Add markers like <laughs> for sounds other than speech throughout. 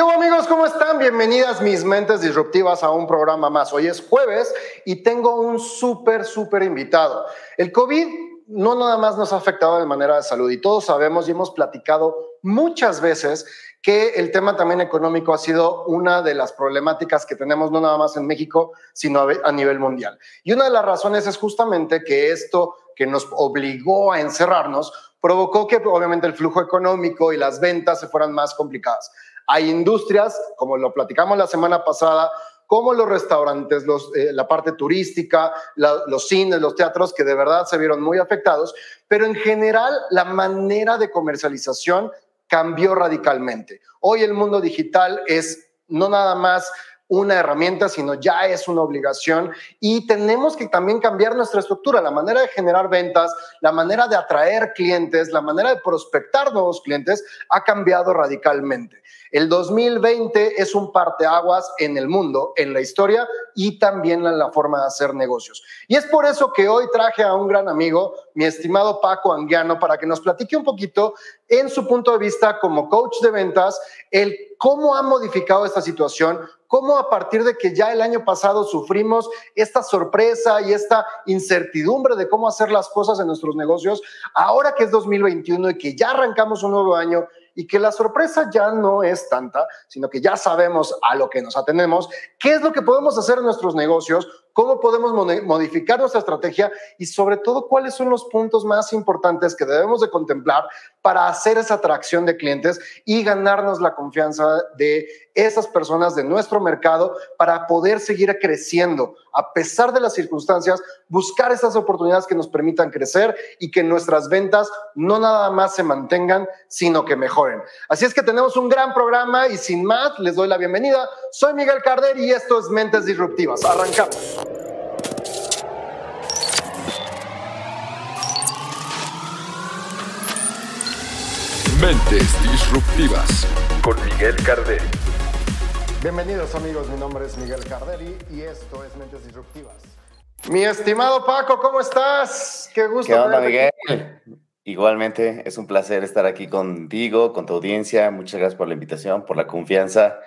¿Qué hubo amigos? ¿Cómo están? Bienvenidas mis mentes disruptivas a un programa más. Hoy es jueves y tengo un súper, súper invitado. El COVID no nada más nos ha afectado de manera de salud y todos sabemos y hemos platicado muchas veces que el tema también económico ha sido una de las problemáticas que tenemos no nada más en México, sino a nivel mundial. Y una de las razones es justamente que esto que nos obligó a encerrarnos provocó que obviamente el flujo económico y las ventas se fueran más complicadas. Hay industrias, como lo platicamos la semana pasada, como los restaurantes, los, eh, la parte turística, los cines, los teatros, que de verdad se vieron muy afectados, pero en general la manera de comercialización cambió radicalmente. Hoy el mundo digital es no nada más una herramienta, sino ya es una obligación y tenemos que también cambiar nuestra estructura, la manera de generar ventas, la manera de atraer clientes, la manera de prospectar nuevos clientes ha cambiado radicalmente. El 2020 es un parteaguas en el mundo, en la historia y también en la forma de hacer negocios. Y es por eso que hoy traje a un gran amigo, mi estimado Paco Anguiano, para que nos platique un poquito en su punto de vista como coach de ventas, el cómo ha modificado esta situación, cómo a partir de que ya el año pasado sufrimos esta sorpresa y esta incertidumbre de cómo hacer las cosas en nuestros negocios, ahora que es 2021 y que ya arrancamos un nuevo año y que la sorpresa ya no es tanta, sino que ya sabemos a lo que nos atenemos, qué es lo que podemos hacer en nuestros negocios, cómo podemos modificar nuestra estrategia y sobre todo cuáles son los puntos más importantes que debemos de contemplar para hacer esa atracción de clientes y ganarnos la confianza de esas personas de nuestro mercado para poder seguir creciendo a pesar de las circunstancias, buscar esas oportunidades que nos permitan crecer y que nuestras ventas no nada más se mantengan, sino que mejoren. Así es que tenemos un gran programa y sin más, les doy la bienvenida. Soy Miguel Carder y esto es Mentes Disruptivas. Arrancamos. Mentes Disruptivas con Miguel Carderi. Bienvenidos amigos, mi nombre es Miguel Carderi y esto es Mentes Disruptivas. Mi estimado Paco, ¿cómo estás? Qué gusto. ¿Qué onda, Miguel? Igualmente, es un placer estar aquí contigo, con tu audiencia. Muchas gracias por la invitación, por la confianza.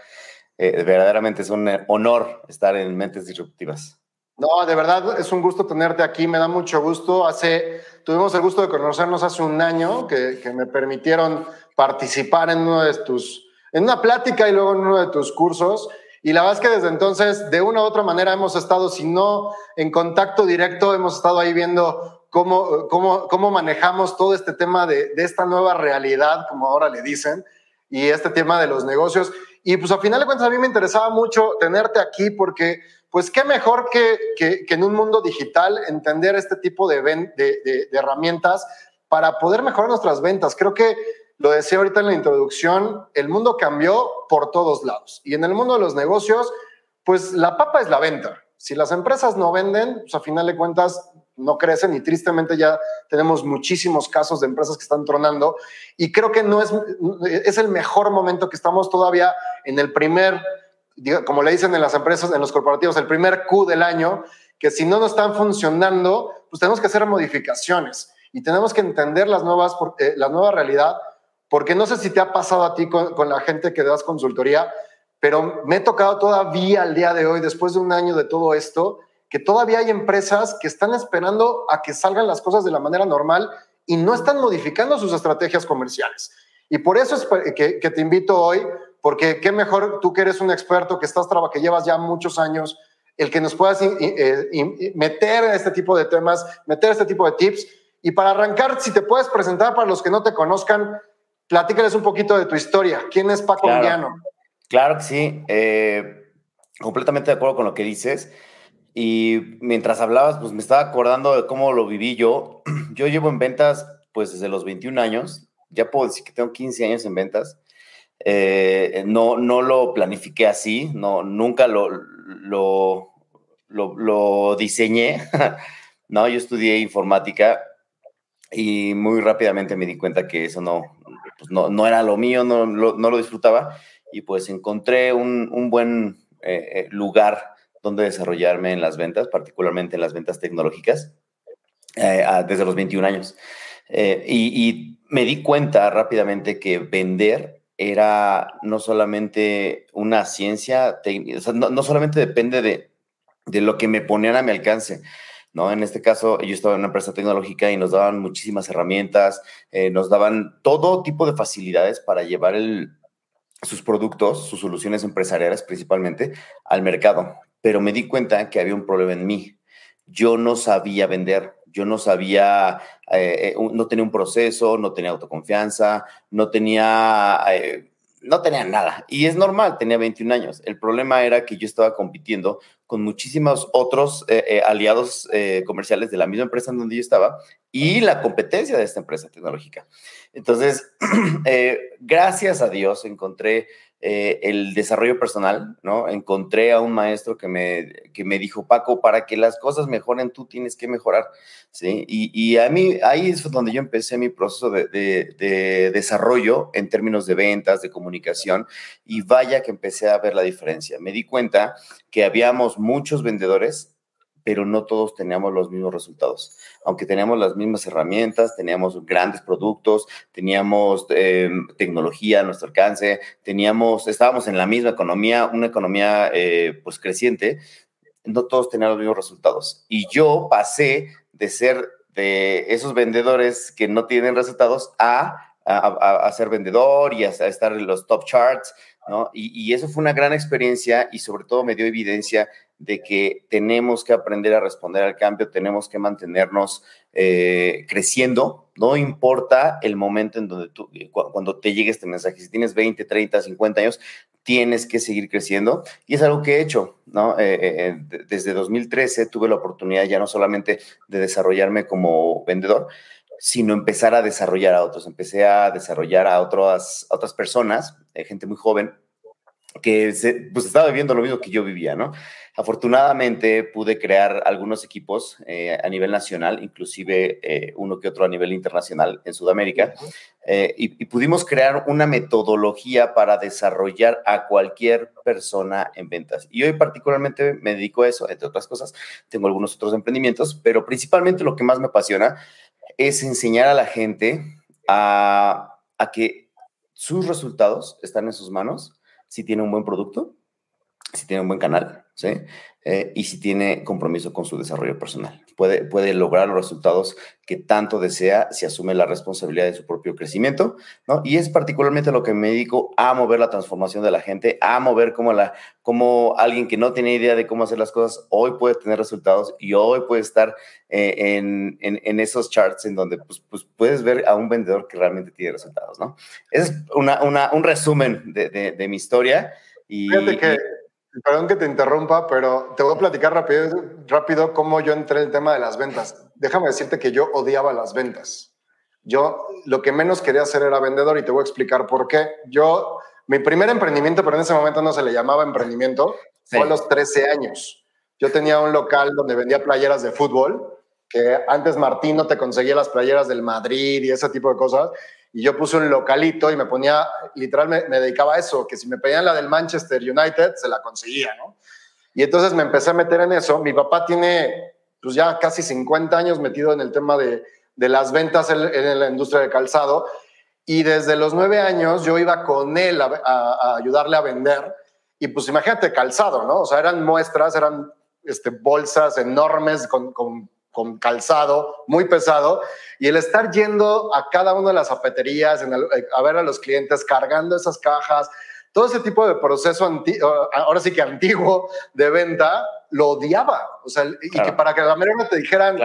Eh, verdaderamente es un honor estar en Mentes Disruptivas. No, de verdad es un gusto tenerte aquí, me da mucho gusto. Hace, tuvimos el gusto de conocernos hace un año que, me permitieron participar en uno de tus, en una plática y luego en uno de tus cursos. Y la verdad es que desde entonces, de una u otra manera, hemos estado, si no en contacto directo, hemos estado ahí viendo cómo, cómo, cómo manejamos todo este tema de, de esta nueva realidad, como ahora le dicen, y este tema de los negocios. Y pues a final de cuentas a mí me interesaba mucho tenerte aquí porque pues qué mejor que, que, en un mundo digital entender este tipo de, de, herramientas para poder mejorar nuestras ventas. Creo que lo decía ahorita en la introducción, el mundo cambió por todos lados. Y en el mundo de los negocios, pues la papa es la venta. Si las empresas no venden, pues a final de cuentas no crecen y tristemente ya tenemos muchísimos casos de empresas que están tronando y creo que no es, es el mejor momento que estamos todavía en el primer como le dicen en las empresas, en los corporativos, el primer Q del año, que si no nos están funcionando, pues tenemos que hacer modificaciones y tenemos que entender las nuevas, eh, la nueva realidad, porque no sé si te ha pasado a ti con, la gente que das consultoría, pero me he tocado todavía al día de hoy, después de un año de todo esto, que todavía hay empresas que están esperando a que salgan las cosas de la manera normal y no están modificando sus estrategias comerciales. Y por eso es que, que te invito hoy porque qué mejor tú que eres un experto, que estás que llevas ya muchos años, el que nos puedas eh, meter en este tipo de temas, meter este tipo de tips. Y para arrancar, si te puedes presentar para los que no te conozcan, platícales un poquito de tu historia. ¿Quién es Paco claro, Claro que sí, eh, completamente de acuerdo con lo que dices. Y mientras hablabas, pues me estaba acordando de cómo lo viví yo. <clears throat> Yo llevo en ventas pues desde los 21 años, ya puedo decir que tengo 15 años en ventas. Eh, no, no lo planifiqué así, no, nunca lo, lo, lo, diseñé. <laughs> no, yo estudié informática y muy rápidamente me di cuenta que eso no, pues no, no, era lo mío, no, no, lo disfrutaba y pues encontré un, un buen eh, eh, lugar donde desarrollarme en las ventas, particularmente en las ventas tecnológicas, desde los 21 años. y, y me di cuenta rápidamente que vender era no solamente una ciencia, no, solamente depende de, de lo que me ponían a mi alcance, ¿no? En este caso, yo estaba en una empresa tecnológica y nos daban muchísimas herramientas, eh, nos daban todo tipo de facilidades para llevar sus productos, sus soluciones empresariales principalmente, al mercado. Pero me di cuenta que había un problema en mí. Yo no sabía vender, yo no sabía, eh, eh, no tenía un proceso, no tenía autoconfianza, no tenía no tenía nada. Y es normal, tenía 21 años. El problema era que yo estaba compitiendo con muchísimos otros eh, eh, aliados eh, comerciales de la misma empresa en donde yo estaba y la competencia de esta empresa tecnológica. Entonces, <clears throat> gracias a Dios encontré el desarrollo personal, ¿no? Encontré a un maestro que me, que me dijo, Paco, para que las cosas mejoren, tú tienes que mejorar, ¿sí? Y, a mí, ahí es donde yo empecé mi proceso de, de, desarrollo en términos de ventas, de comunicación, y vaya que empecé a ver la diferencia. Me di cuenta que habíamos muchos vendedores pero no todos teníamos los mismos resultados. Aunque teníamos las mismas herramientas, teníamos grandes productos, teníamos eh, tecnología a nuestro alcance, teníamos, estábamos en la misma economía, una economía eh, pues creciente, no todos tenían los mismos resultados. Y yo pasé de ser de esos vendedores que no tienen resultados a a, ser vendedor y a, estar en los top charts, ¿no? Y, eso fue una gran experiencia y sobre todo me dio evidencia de que tenemos que aprender a responder al cambio, tenemos que mantenernos eh, creciendo, no importa el momento en donde tú, eh, cuando te llegue este mensaje, si tienes 20, 30, 50 años, tienes que seguir creciendo y es algo que he hecho, ¿no? Eh, desde 2013 tuve la oportunidad ya no solamente de desarrollarme como vendedor, sino empezar a desarrollar a otros. Empecé a desarrollar a otras, a otras personas, gente muy joven, que se, pues estaba viviendo lo mismo que yo vivía, ¿no? Afortunadamente pude crear algunos equipos eh, a nivel nacional, inclusive eh, uno que otro a nivel internacional en Sudamérica, eh, y, y, pudimos crear una metodología para desarrollar a cualquier persona en ventas. Y hoy particularmente me dedico a eso, entre otras cosas, tengo algunos otros emprendimientos, pero principalmente lo que más me apasiona es enseñar a la gente a, a que sus resultados están en sus manos si tiene un buen producto, si tiene un buen canal, ¿sí? Eh, y si tiene compromiso con su desarrollo personal. Puede, puede lograr los resultados que tanto desea si asume la responsabilidad de su propio crecimiento, ¿no? Y es particularmente lo que me dedico a mover la transformación de la gente, a mover cómo, la, cómo alguien que no tiene idea de cómo hacer las cosas hoy puede tener resultados y hoy puede estar eh, en, en, esos charts en donde pues, pues, puedes ver a un vendedor que realmente tiene resultados, ¿no? Es una, una, un resumen de, de, de mi historia. Y, Fíjate que Perdón que te interrumpa, pero te voy a platicar rápido, rápido cómo yo entré en el tema de las ventas. Déjame decirte que yo odiaba las ventas. Yo lo que menos quería hacer era vendedor y te voy a explicar por qué. Yo, mi primer emprendimiento, pero en ese momento no se le llamaba emprendimiento, fue a los 13 años. Yo tenía un local donde vendía playeras de fútbol, que antes Martín no te conseguía las playeras del Madrid y ese tipo de cosas y yo puse un localito y me ponía, literal me, dedicaba a eso, que si me pedían la del Manchester United, se la conseguía, ¿no? Y entonces me empecé a meter en eso. Mi papá tiene pues ya casi 50 años metido en el tema de, de las ventas en, la industria de calzado y desde los nueve años yo iba con él a, ayudarle a vender y pues imagínate calzado, ¿no? O sea, eran muestras, eran este, bolsas enormes con con calzado muy pesado y el estar yendo a cada una de las zapaterías, eh, a ver a los clientes, cargando esas cajas, todo ese tipo de proceso, ahora sí que antiguo de venta, lo odiaba. O sea, y que para que la mayoría te dijeran,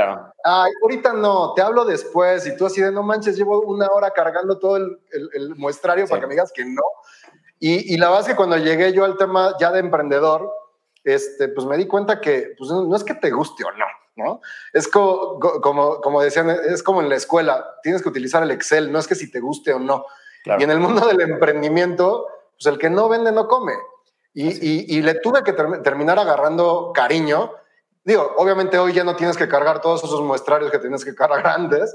ay, ahorita no, te hablo después, y tú así de no manches, llevo una hora cargando todo el, el, muestrario para que me digas que no. Y, y la verdad es que cuando llegué yo al tema ya de emprendedor, este, pues me di cuenta que pues, no es que te guste o no, ¿no? Es como, como, como decían, es como en la escuela, tienes que utilizar el Excel, no es que si te guste o no. Y en el mundo del emprendimiento, pues el que no vende no come. Y, y, le tuve que terminar agarrando cariño. Digo, obviamente hoy ya no tienes que cargar todos esos muestrarios que tienes que cargar <laughs> grandes,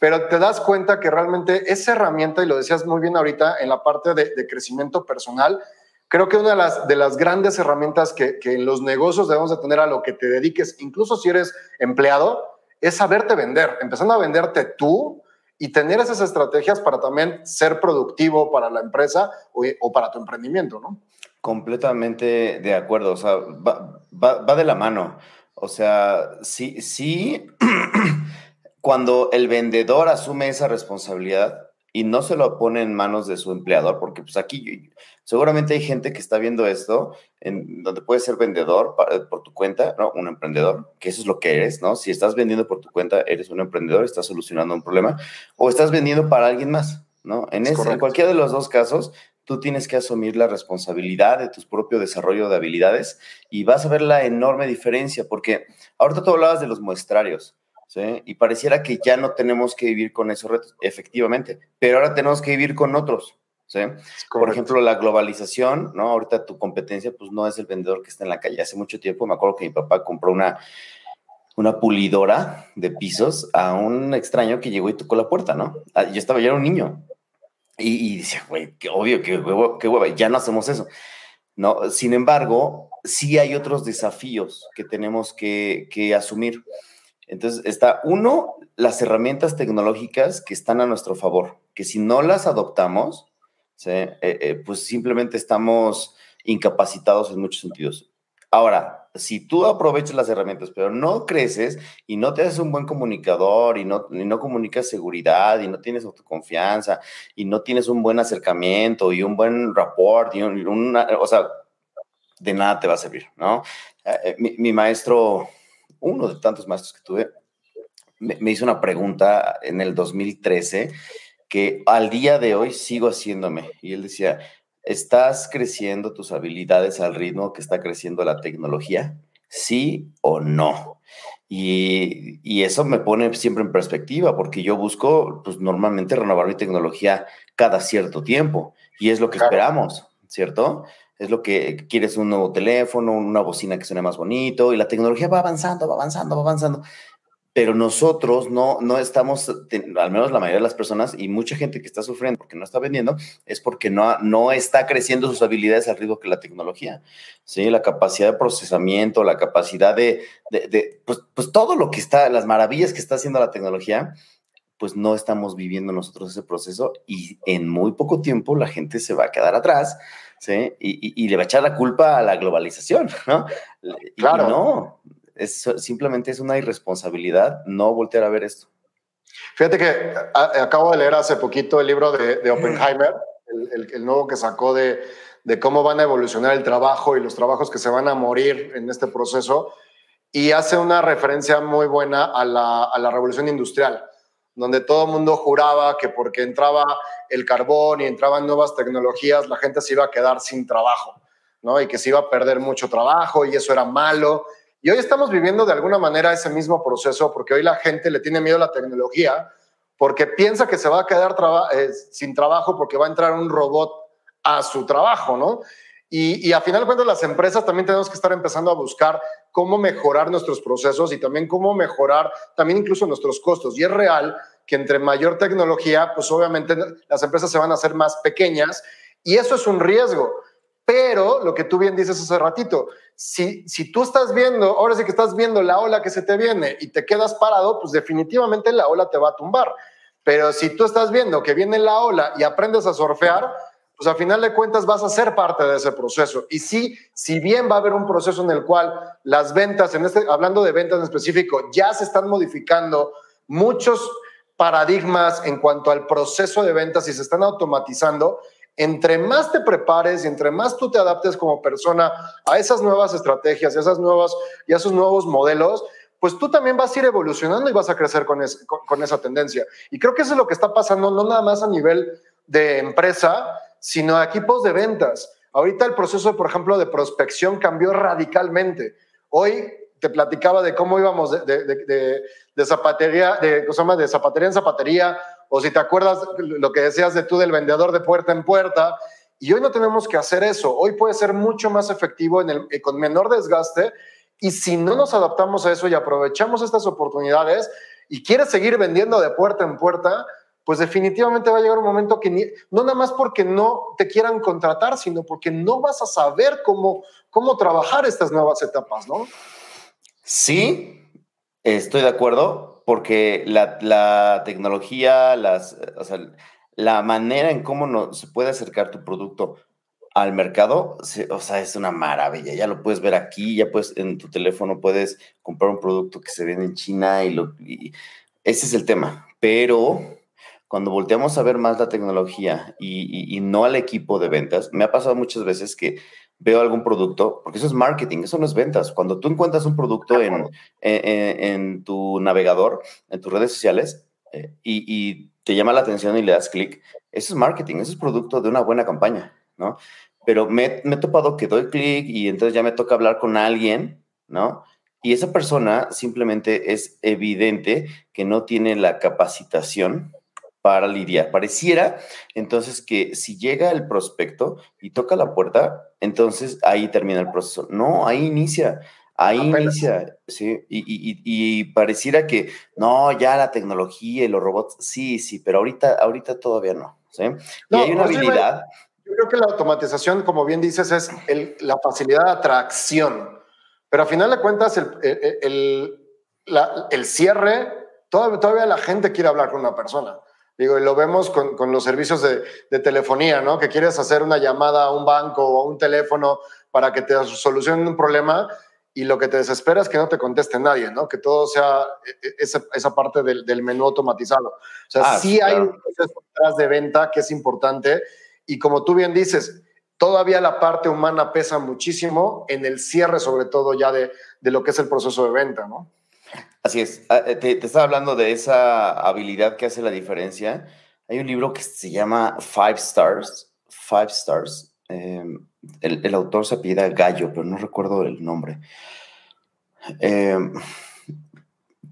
pero te das cuenta que realmente esa herramienta, y lo decías muy bien ahorita, en la parte de, de crecimiento personal, Creo que una de las, de las grandes herramientas que, que, en los negocios debemos de tener a lo que te dediques, incluso si eres empleado, es saberte vender, empezando a venderte tú y tener esas estrategias para también ser productivo para la empresa o, para tu emprendimiento, ¿no? Completamente de acuerdo, o sea, va, va de la mano. O sea, sí, sí, <clears throat> cuando el vendedor asume esa responsabilidad, y no se lo pone en manos de su empleador, porque pues aquí seguramente hay gente que está viendo esto, en donde puedes ser vendedor por tu cuenta, ¿no? Un emprendedor, que eso es lo que eres, ¿no? Si estás vendiendo por tu cuenta, eres un emprendedor, estás solucionando un problema, o estás vendiendo para alguien más, ¿no? En, en cualquiera de los dos casos, tú tienes que asumir la responsabilidad de tu propio desarrollo de habilidades y vas a ver la enorme diferencia, porque ahorita tú hablabas de los muestrarios. Y pareciera que ya no tenemos que vivir con esos retos, efectivamente, pero ahora tenemos que vivir con otros, ¿sí? Por ejemplo, la globalización, ¿no? Ahorita tu competencia, pues no es el vendedor que está en la calle. Hace mucho tiempo me acuerdo que mi papá compró una, una pulidora de pisos a un extraño que llegó y tocó la puerta, ¿no? Ah, yo estaba, ya era un niño. Y, decía, güey, qué obvio, qué huevo, qué hueva, ya no hacemos eso. No, sin embargo, sí hay otros desafíos que tenemos que, que asumir. Entonces, está uno, las herramientas tecnológicas que están a nuestro favor, que si no las adoptamos, eh, eh, pues simplemente estamos incapacitados en muchos sentidos. Ahora, si tú aprovechas las herramientas, pero no creces y no te haces un buen comunicador y no, no comunicas seguridad y no tienes autoconfianza y no tienes un buen acercamiento y un buen rapport y una, o sea, de nada te va a servir, ¿no? Eh, mi maestro uno de tantos maestros que tuve, me, hizo una pregunta en el 2013 que al día de hoy sigo haciéndome. Y él decía, ¿estás creciendo tus habilidades al ritmo que está creciendo la tecnología? ¿Sí o no? Y, y, eso me pone siempre en perspectiva, porque yo busco, pues normalmente renovar mi tecnología cada cierto tiempo, y es lo que esperamos, ¿cierto? es lo que quieres un nuevo teléfono, una bocina que suene más bonito y la tecnología va avanzando, va avanzando, va avanzando. Pero nosotros no, no estamos, al menos la mayoría de las personas y mucha gente que está sufriendo porque no está vendiendo, es porque no, no está creciendo sus habilidades al ritmo que la tecnología. ¿sí? La capacidad de procesamiento, la capacidad de, de, pues, pues todo lo que está, las maravillas que está haciendo la tecnología, pues no estamos viviendo nosotros ese proceso y en muy poco tiempo la gente se va a quedar atrás ¿sí? Y, le va a echar la culpa a la globalización, ¿no? Claro. no, es, simplemente es una irresponsabilidad no voltear a ver esto. Fíjate que acabo de leer hace poquito el libro de, Oppenheimer, <clears throat> el, nuevo que sacó de, de cómo van a evolucionar el trabajo y los trabajos que se van a morir en este proceso, y hace una referencia muy buena a la, a la revolución industrial donde todo el mundo juraba que porque entraba el carbón y entraban nuevas tecnologías, la gente se iba a quedar sin trabajo, ¿no? Y que se iba a perder mucho trabajo y eso era malo. Y hoy estamos viviendo de alguna manera ese mismo proceso porque hoy la gente le tiene miedo a la tecnología porque piensa que se va a quedar eh, sin trabajo porque va a entrar un robot a su trabajo, ¿no? Y, y a final de cuentas las empresas también tenemos que estar empezando a buscar cómo mejorar nuestros procesos y también cómo mejorar también incluso nuestros costos. Y es real que entre mayor tecnología, pues obviamente las empresas se van a hacer más pequeñas y eso es un riesgo. Pero lo que tú bien dices hace ratito, si, si tú estás viendo, ahora sí que estás viendo la ola que se te viene y te quedas parado, pues definitivamente la ola te va a tumbar. Pero si tú estás viendo que viene la ola y aprendes a surfear, pues a final de cuentas vas a ser parte de ese proceso. Y sí, si bien va a haber un proceso en el cual las ventas, en este, hablando de ventas en específico, ya se están modificando muchos paradigmas en cuanto al proceso de ventas y se están automatizando, entre más te prepares y entre más tú te adaptes como persona a esas nuevas estrategias, a esas nuevas y a esos nuevos modelos, pues tú también vas a ir evolucionando y vas a crecer con, esa tendencia. Y creo que eso es lo que está pasando, no nada más a nivel de empresa, sino a equipos de ventas. Ahorita el proceso, por ejemplo, de prospección cambió radicalmente. Hoy te platicaba de cómo íbamos de, de, zapatería, de, de zapatería en zapatería, o si te acuerdas lo que decías de tú del vendedor de puerta en puerta. Y hoy no tenemos que hacer eso. Hoy puede ser mucho más efectivo en el, con menor desgaste. Y si no nos adaptamos a eso y aprovechamos estas oportunidades y quieres seguir vendiendo de puerta en puerta, pues definitivamente va a llegar un momento que no nada más porque no te quieran contratar, sino porque no vas a saber cómo, cómo trabajar estas nuevas etapas, ¿no? Sí, estoy de acuerdo, porque la, tecnología, las, la manera en cómo no, se puede acercar tu producto al mercado, o sea, es una maravilla. Ya lo puedes ver aquí, ya puedes en tu teléfono puedes comprar un producto que se vende en China y, lo, ese es el tema. Pero cuando volteamos a ver más la tecnología y, no al equipo de ventas, me ha pasado muchas veces que veo algún producto, porque eso es marketing, eso no es ventas. Cuando tú encuentras un producto en, en, tu navegador, en tus redes sociales, eh, y, y, te llama la atención y le das clic, eso es marketing, eso es producto de una buena campaña, ¿no? pero me, he topado que doy clic y entonces ya me toca hablar con alguien, ¿no? Y esa persona simplemente es evidente que no tiene la capacitación para lidiar. Pareciera entonces que si llega el prospecto y toca la puerta, entonces ahí termina el proceso. No, ahí inicia. Ahí inicia, sí, y, y, pareciera que no, ya la tecnología y los robots, sí, sí, pero ahorita, ahorita todavía no, ¿sí? y hay una habilidad, yo creo que la automatización, como bien dices, es la facilidad de atracción. Pero a final de cuentas, el, el, cierre, todavía, todavía, la gente quiere hablar con una persona. Digo, y lo vemos con, con los servicios de, de, telefonía, ¿no? Que quieres hacer una llamada a un banco o a un teléfono para que te solucionen un problema y lo que te desespera es que no te conteste nadie, ¿no? Que todo sea e, e, esa, esa parte del, del, menú automatizado. O sea, ah, sí, hay un proceso detrás de venta que es importante y como tú bien dices, todavía la parte humana pesa muchísimo en el cierre, sobre todo ya de, de lo que es el proceso de venta, ¿no? Así es. Ah, eh, te, te, estaba hablando de esa habilidad que hace la diferencia. Hay un libro que se llama Five Stars. Five Stars. Em, el, el, autor se apellida Gallo, pero no recuerdo el nombre. Eh,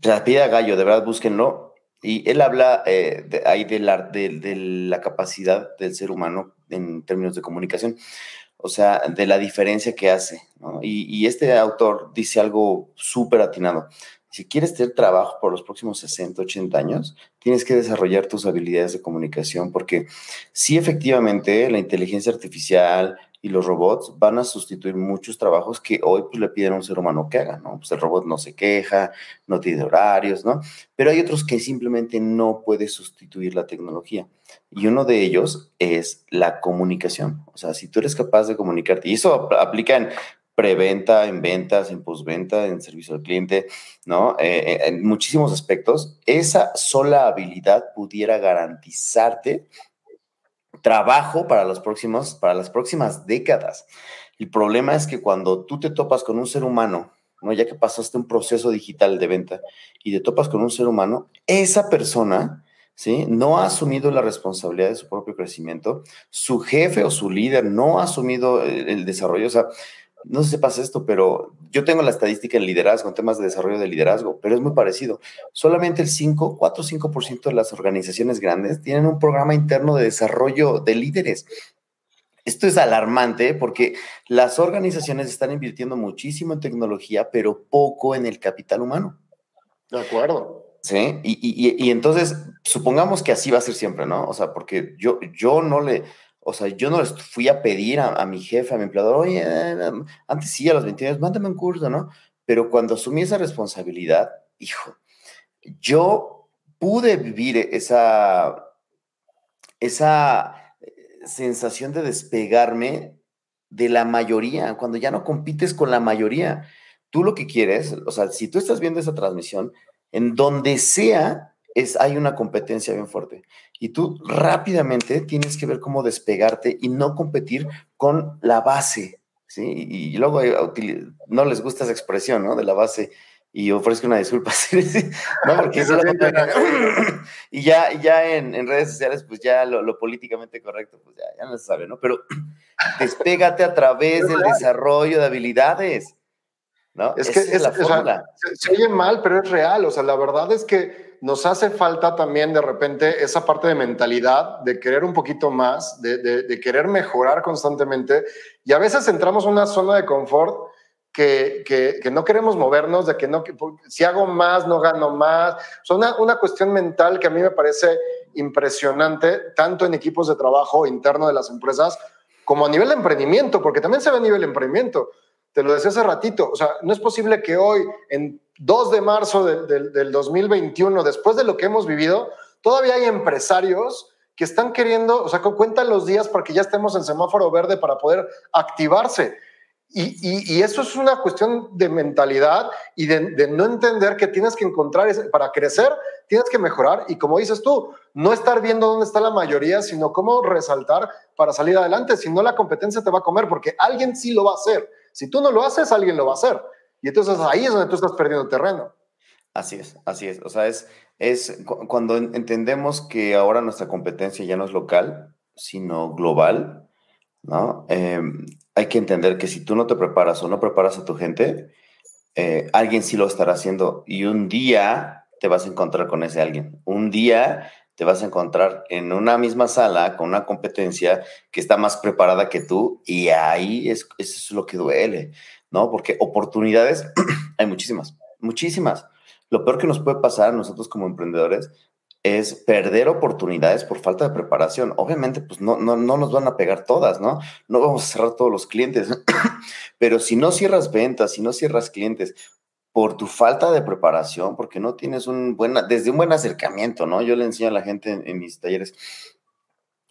se apellida Gallo, de verdad búsquenlo. Y él habla eh, de, ahí de la, de, la capacidad del ser humano en términos de comunicación, o sea, de la diferencia que hace. Y, y, este autor dice algo súper atinado. Si quieres tener trabajo por los próximos 60, 80 años, tienes que desarrollar tus habilidades de comunicación, porque sí, efectivamente, la inteligencia artificial, y los robots van a sustituir muchos trabajos que hoy pues, le piden a un ser humano que haga, ¿no? Pues el robot no se queja, no tiene horarios, ¿no? Pero hay otros que simplemente no puede sustituir la tecnología. Y uno de ellos es la comunicación. O sea, si tú eres capaz de comunicarte, y eso aplica preventa, en ventas, en postventa, en servicio al cliente, ¿no? Eh, eh, en muchísimos aspectos, esa sola habilidad pudiera garantizarte trabajo para, los próximos, para las próximas décadas. El problema es que cuando tú te topas con un ser humano, ¿no? ya que pasaste un proceso digital de venta y te topas con un ser humano, esa persona ¿sí? no ha asumido la responsabilidad de su propio crecimiento, su jefe o su líder no ha asumido el, el desarrollo, o sea, no sé si pasa esto, pero yo tengo la estadística en liderazgo, en temas de desarrollo de liderazgo, pero es muy parecido. Solamente el 5, 4 o 5% de las organizaciones grandes tienen un programa interno de desarrollo de líderes. Esto es alarmante porque las organizaciones están invirtiendo muchísimo en tecnología, pero poco en el capital humano. De acuerdo. Sí, y, y, y entonces supongamos que así va a ser siempre, ¿no? O sea, porque yo, yo no le, o sea, yo no les fui a pedir a, mi jefe, a mi empleador, oye, antes sí, a los 20 años, mándame un curso, ¿no? Pero cuando asumí esa responsabilidad, hijo, yo pude vivir esa, esa eh, sensación de despegarme de la mayoría, cuando ya no compites con la mayoría. Tú lo que quieres, o sea, si tú estás viendo esa transmisión, en donde sea es, hay una competencia bien fuerte. Y tú rápidamente tienes que ver cómo despegarte y no competir con la base. ¿sí? Y, luego eh, no les gusta esa expresión, ¿no? De la base. Y ofrezco una disculpa. <laughs> ¿no? Porque <clears throat> y ya, ya en, en, redes sociales, pues ya lo, políticamente correcto, pues ya, ya no se sabe, ¿no? Pero <clears throat> despégate a través del desarrollo de habilidades. ¿No? Es que es, la fórmula. se, oye mal, pero es real. O sea, la verdad es que nos hace falta también de repente esa parte de mentalidad, de querer un poquito más, de, querer mejorar constantemente. Y a veces entramos en una zona de confort que, que, no queremos movernos, de que no, si hago más, no gano más. Es una, una cuestión mental que a mí me parece impresionante, tanto en equipos de trabajo interno de las empresas como a nivel de emprendimiento, porque también se ve a nivel de emprendimiento. Te lo decía hace ratito, o sea, no es posible que hoy, en 2 de marzo del, del 2021, después de lo que hemos vivido, todavía hay empresarios que están queriendo, o sea, cuentan los días para que ya estemos en semáforo verde para poder activarse. Y, eso es una cuestión de mentalidad y de, no entender que tienes que encontrar, para crecer, tienes que mejorar. Y como dices tú, no estar viendo dónde está la mayoría, sino cómo resaltar para salir adelante. Si no, la competencia te va a comer, porque alguien sí lo va a hacer. Si tú no lo haces, alguien lo va a hacer. Y entonces ahí es donde tú estás perdiendo terreno. Así es, así es. O sea, es, es cuando entendemos que ahora nuestra competencia ya no es local, sino global, ¿no? Em, hay que entender que si tú no te preparas o no preparas a tu gente, eh, alguien sí lo estará haciendo y un día te vas a encontrar con ese alguien. Un día te vas a encontrar en una misma sala con una competencia que está más preparada que tú y ahí es, eso es lo que duele, ¿no? Porque oportunidades <clears throat> hay muchísimas, muchísimas. Lo peor que nos puede pasar a nosotros como emprendedores es perder oportunidades por falta de preparación. Obviamente, pues no, no, no nos van a pegar todas, ¿no? No vamos a cerrar todos los clientes, <clears throat> pero si no cierras ventas, si no cierras clientes por tu falta de preparación, porque no tienes un buen, desde un buen acercamiento, ¿no? Yo le enseño a la gente en, mis talleres,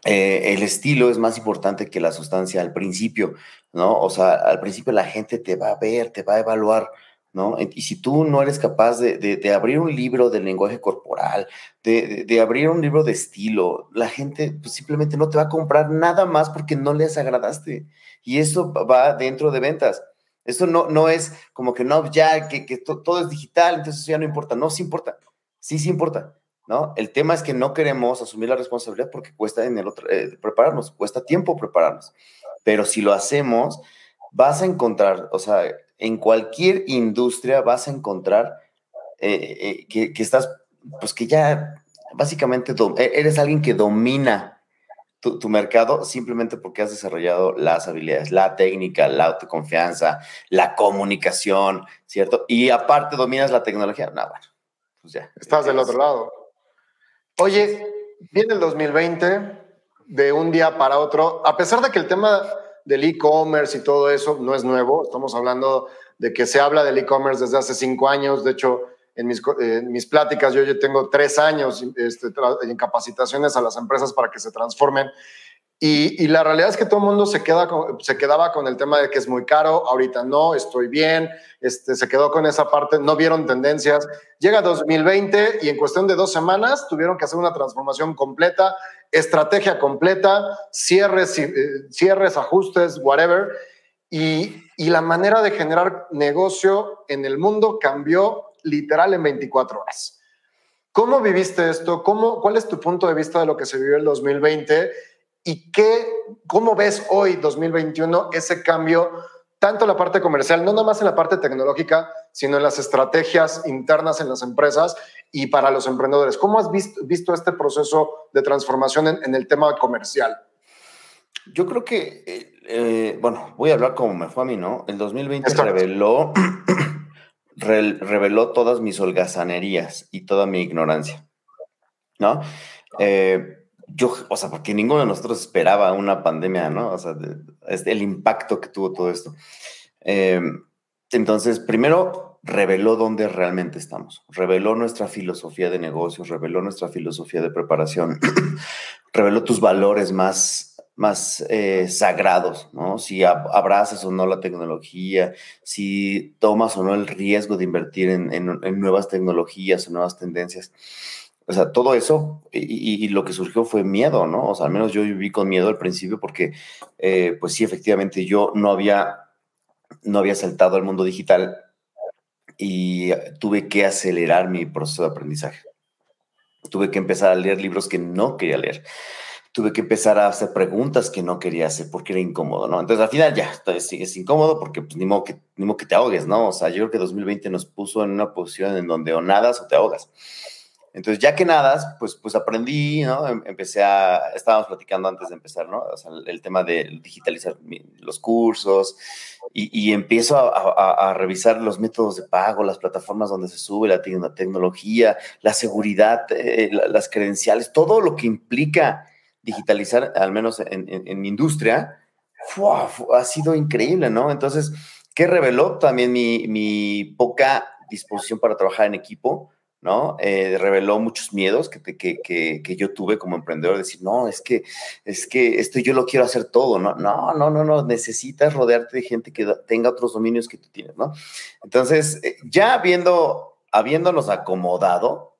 eh, el estilo es más importante que la sustancia al principio, ¿no? O sea, al principio la gente te va a ver, te va a evaluar, ¿no? Y si tú no eres capaz de, abrir un libro de lenguaje corporal, de, abrir un libro de estilo, la gente pues, simplemente no te va a comprar nada más porque no les agradaste. Y eso va dentro de ventas. Eso no, no es como que no, ya que, todo es digital, entonces ya no importa. No, sí importa. Sí, sí importa. ¿no? El tema es que no queremos asumir la responsabilidad porque cuesta en el otro, prepararnos, cuesta tiempo prepararnos. Pero si lo hacemos, vas a encontrar, o sea, en cualquier industria vas a encontrar eh, eh, que, estás, pues que ya básicamente e, eres alguien que domina tu, mercado simplemente porque has desarrollado las habilidades, la técnica, la autoconfianza, la comunicación, ¿cierto? Y aparte dominas la tecnología. No, bueno, pues ya. Estás del otro lado. Oye, viene el 2020, de un día para otro, a pesar de que el tema del e-commerce y todo eso no es nuevo. Estamos hablando de que se habla del e-commerce desde hace cinco años. De hecho, en mis, mis pláticas yo, yo tengo tres años este, en capacitaciones a las empresas para que se transformen. Y, y, la realidad es que todo el mundo se, queda se quedaba con el tema de que es muy caro, ahorita no, estoy bien, este, se quedó con esa parte, no vieron tendencias. Llega 2020 y en cuestión de dos semanas tuvieron que hacer una transformación completa estrategia completa, cierres, eh, cierres ajustes, whatever. Y, la manera de generar negocio en el mundo cambió literal en 24 horas. ¿Cómo viviste esto? ¿Cómo, ¿Cuál es tu punto de vista de lo que se vivió el 2020? ¿Y qué, cómo ves hoy, 2021, ese cambio, tanto en la parte comercial, no nada más en la parte tecnológica, sino en las estrategias internas en las empresas y para los emprendedores. ¿Cómo has visto, visto este proceso de transformación en, el tema comercial? Yo creo que, eh, eh, bueno, voy a hablar como me fue a mí, ¿no? El 2020 reveló, reveló todas mis holgazanerías y toda mi ignorancia, ¿no? Eh, yo, o sea, porque ninguno de nosotros esperaba una pandemia, ¿no? O sea, el impacto que tuvo todo esto. entonces, primero, reveló dónde realmente estamos, reveló nuestra filosofía de negocios, reveló nuestra filosofía de preparación, <clears throat> reveló tus valores más, más eh, sagrados, ¿no? Si abrazas o no la tecnología, si tomas o no el riesgo de invertir en, nuevas tecnologías o nuevas tendencias. O sea, todo eso y, lo que surgió fue miedo, ¿no? O sea, al menos yo viví con miedo al principio porque, eh, pues sí, efectivamente yo no había, no había saltado al mundo digital y tuve que acelerar mi proceso de aprendizaje. Tuve que empezar a leer libros que no quería leer. Tuve que empezar a hacer preguntas que no quería hacer porque era incómodo, ¿no? Entonces al final ya, es, incómodo porque pues, ni, modo que, ni modo que te ahogues, ¿no? O sea, yo creo que 2020 nos puso en una posición en donde o nadas o te ahogas. Entonces, ya que nadas, pues, pues aprendí, ¿no? Em, empecé a, estábamos platicando antes de empezar, ¿no? O sea, el, tema de digitalizar los cursos y, empiezo a, revisar los métodos de pago, las plataformas donde se sube la, tecnología, la seguridad, eh, las credenciales, todo lo que implica digitalizar, al menos en, mi industria, ha sido increíble, ¿no? Entonces, ¿Qué reveló? También mi, mi poca disposición para trabajar en equipo, ¿no? Eh, reveló muchos miedos que, que, que, que, yo tuve como emprendedor, decir, no, es que, es que esto yo lo quiero hacer todo, ¿no? No, no, no, no, necesitas rodearte de gente que tenga otros dominios que tú tienes, ¿no? Entonces, eh, ya viendo, habiéndonos acomodado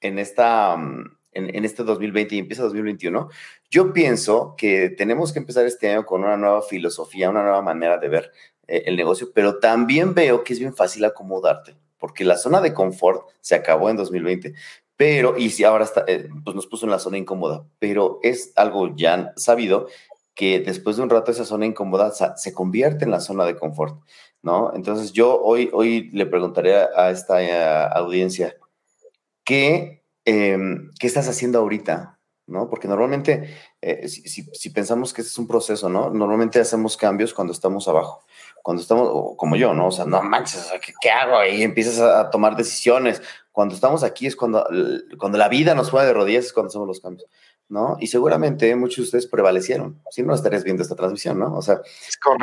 en esta... Mm, en, en, este 2020 y empieza 2021, yo pienso que tenemos que empezar este año con una nueva filosofía, una nueva manera de ver eh, el negocio, pero también veo que es bien fácil acomodarte porque la zona de confort se acabó en 2020, pero, y si ahora está, eh, pues nos puso en la zona incómoda, pero es algo ya sabido que después de un rato esa zona incómoda se convierte en la zona de confort, ¿no? Entonces yo hoy, hoy le preguntaré a esta eh, audiencia, ¿qué, em, ¿qué estás haciendo ahorita? ¿no? Porque normalmente, eh, si, si, si, pensamos que este es un proceso, ¿no? Normalmente hacemos cambios cuando estamos abajo cuando estamos, como yo, ¿no? O sea, no manches, ¿qué, ¿qué, hago? Y empiezas a, tomar decisiones. Cuando estamos aquí es cuando, cuando la vida nos pone de rodillas, es cuando hacemos los cambios, ¿no? Y seguramente muchos de ustedes prevalecieron, si no estarías viendo esta transmisión, ¿no? O sea,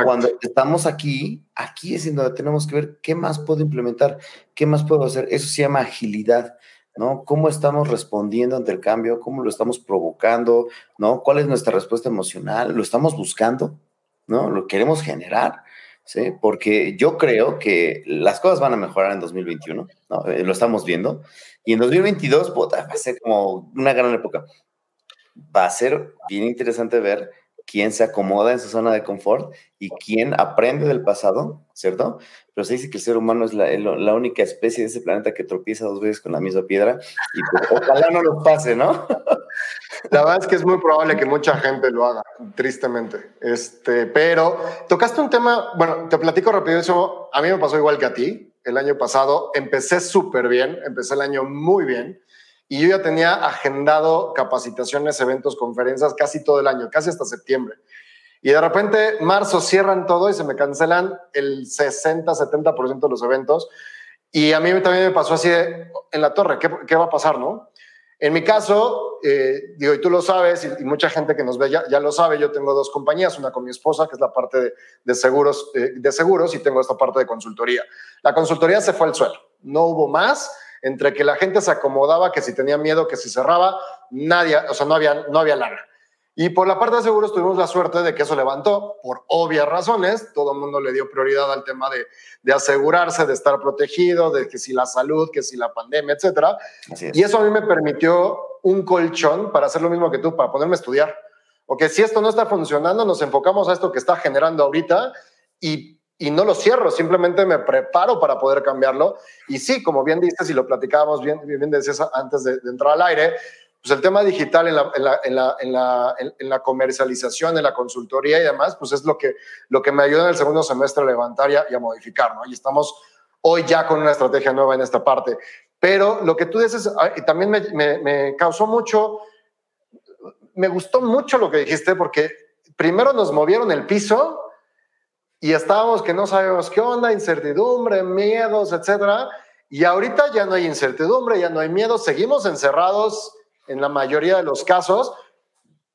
cuando estamos aquí, aquí es en donde tenemos que ver qué más puedo implementar, qué más puedo hacer. Eso se llama agilidad. ¿No? ¿Cómo estamos respondiendo ante el cambio? ¿Cómo lo estamos provocando? ¿No? ¿Cuál es nuestra respuesta emocional? ¿Lo estamos buscando? ¿No? ¿Lo queremos generar? ¿sí? Porque yo creo que las cosas van a mejorar en 2021, ¿no? Eh, lo estamos viendo. Y en 2022, puta, va a ser como una gran época. Va a ser bien interesante ver quién se acomoda en su zona de confort y quién aprende del pasado, ¿cierto? Pero se dice que el ser humano es la, la única especie de ese planeta que tropieza dos veces con la misma piedra y pues, ojalá no nos pase, ¿no? <laughs> La verdad es que es muy probable que mucha gente lo haga, tristemente. Este, pero tocaste un tema, bueno, te platico rápido eso, a mí me pasó igual que a ti. El año pasado empecé súper bien, empecé el año muy bien y yo ya tenía agendado capacitaciones, eventos, conferencias casi todo el año, casi hasta septiembre. Y de repente, marzo cierran todo y se me cancelan el 60, 70% de los eventos. Y a mí también me pasó así en la torre, ¿qué, qué va a pasar, no? En mi caso, eh, digo, y tú lo sabes, y, mucha gente que nos ve ya, ya, lo sabe, yo tengo dos compañías, una con mi esposa, que es la parte de seguros, eh, de seguros, y tengo esta parte de consultoría. La consultoría se fue al suelo, no hubo más, entre que la gente se acomodaba, que si tenía miedo, que si cerraba, nadie, o sea, no había, no había lana. Y por la parte de seguros tuvimos la suerte de que eso levantó, por obvias razones, todo el mundo le dio prioridad al tema de, de asegurarse, de estar protegido, de que si la salud, que si la pandemia, etcétera. Y eso a mí me permitió un colchón para hacer lo mismo que tú, para ponerme a estudiar. Porque si esto no está funcionando, nos enfocamos a esto que está generando ahorita y, y no lo cierro, simplemente me preparo para poder cambiarlo. Y sí, como bien dices y lo platicábamos, bien, bien decías antes de, de entrar al aire, pues el tema digital en la, en, la, en, la, en, la, comercialización, en la consultoría y demás, pues es lo que, lo que me ayuda en el segundo semestre a levantar y a, y a modificar, ¿no? Y estamos hoy ya con una estrategia nueva en esta parte. Pero lo que tú dices también me, me, me causó mucho, me gustó mucho lo que dijiste, porque primero nos movieron el piso y estábamos que no sabemos qué onda, incertidumbre, miedos, etcétera. Y ahorita ya no hay incertidumbre, ya no hay miedo, seguimos encerrados en la mayoría de los casos,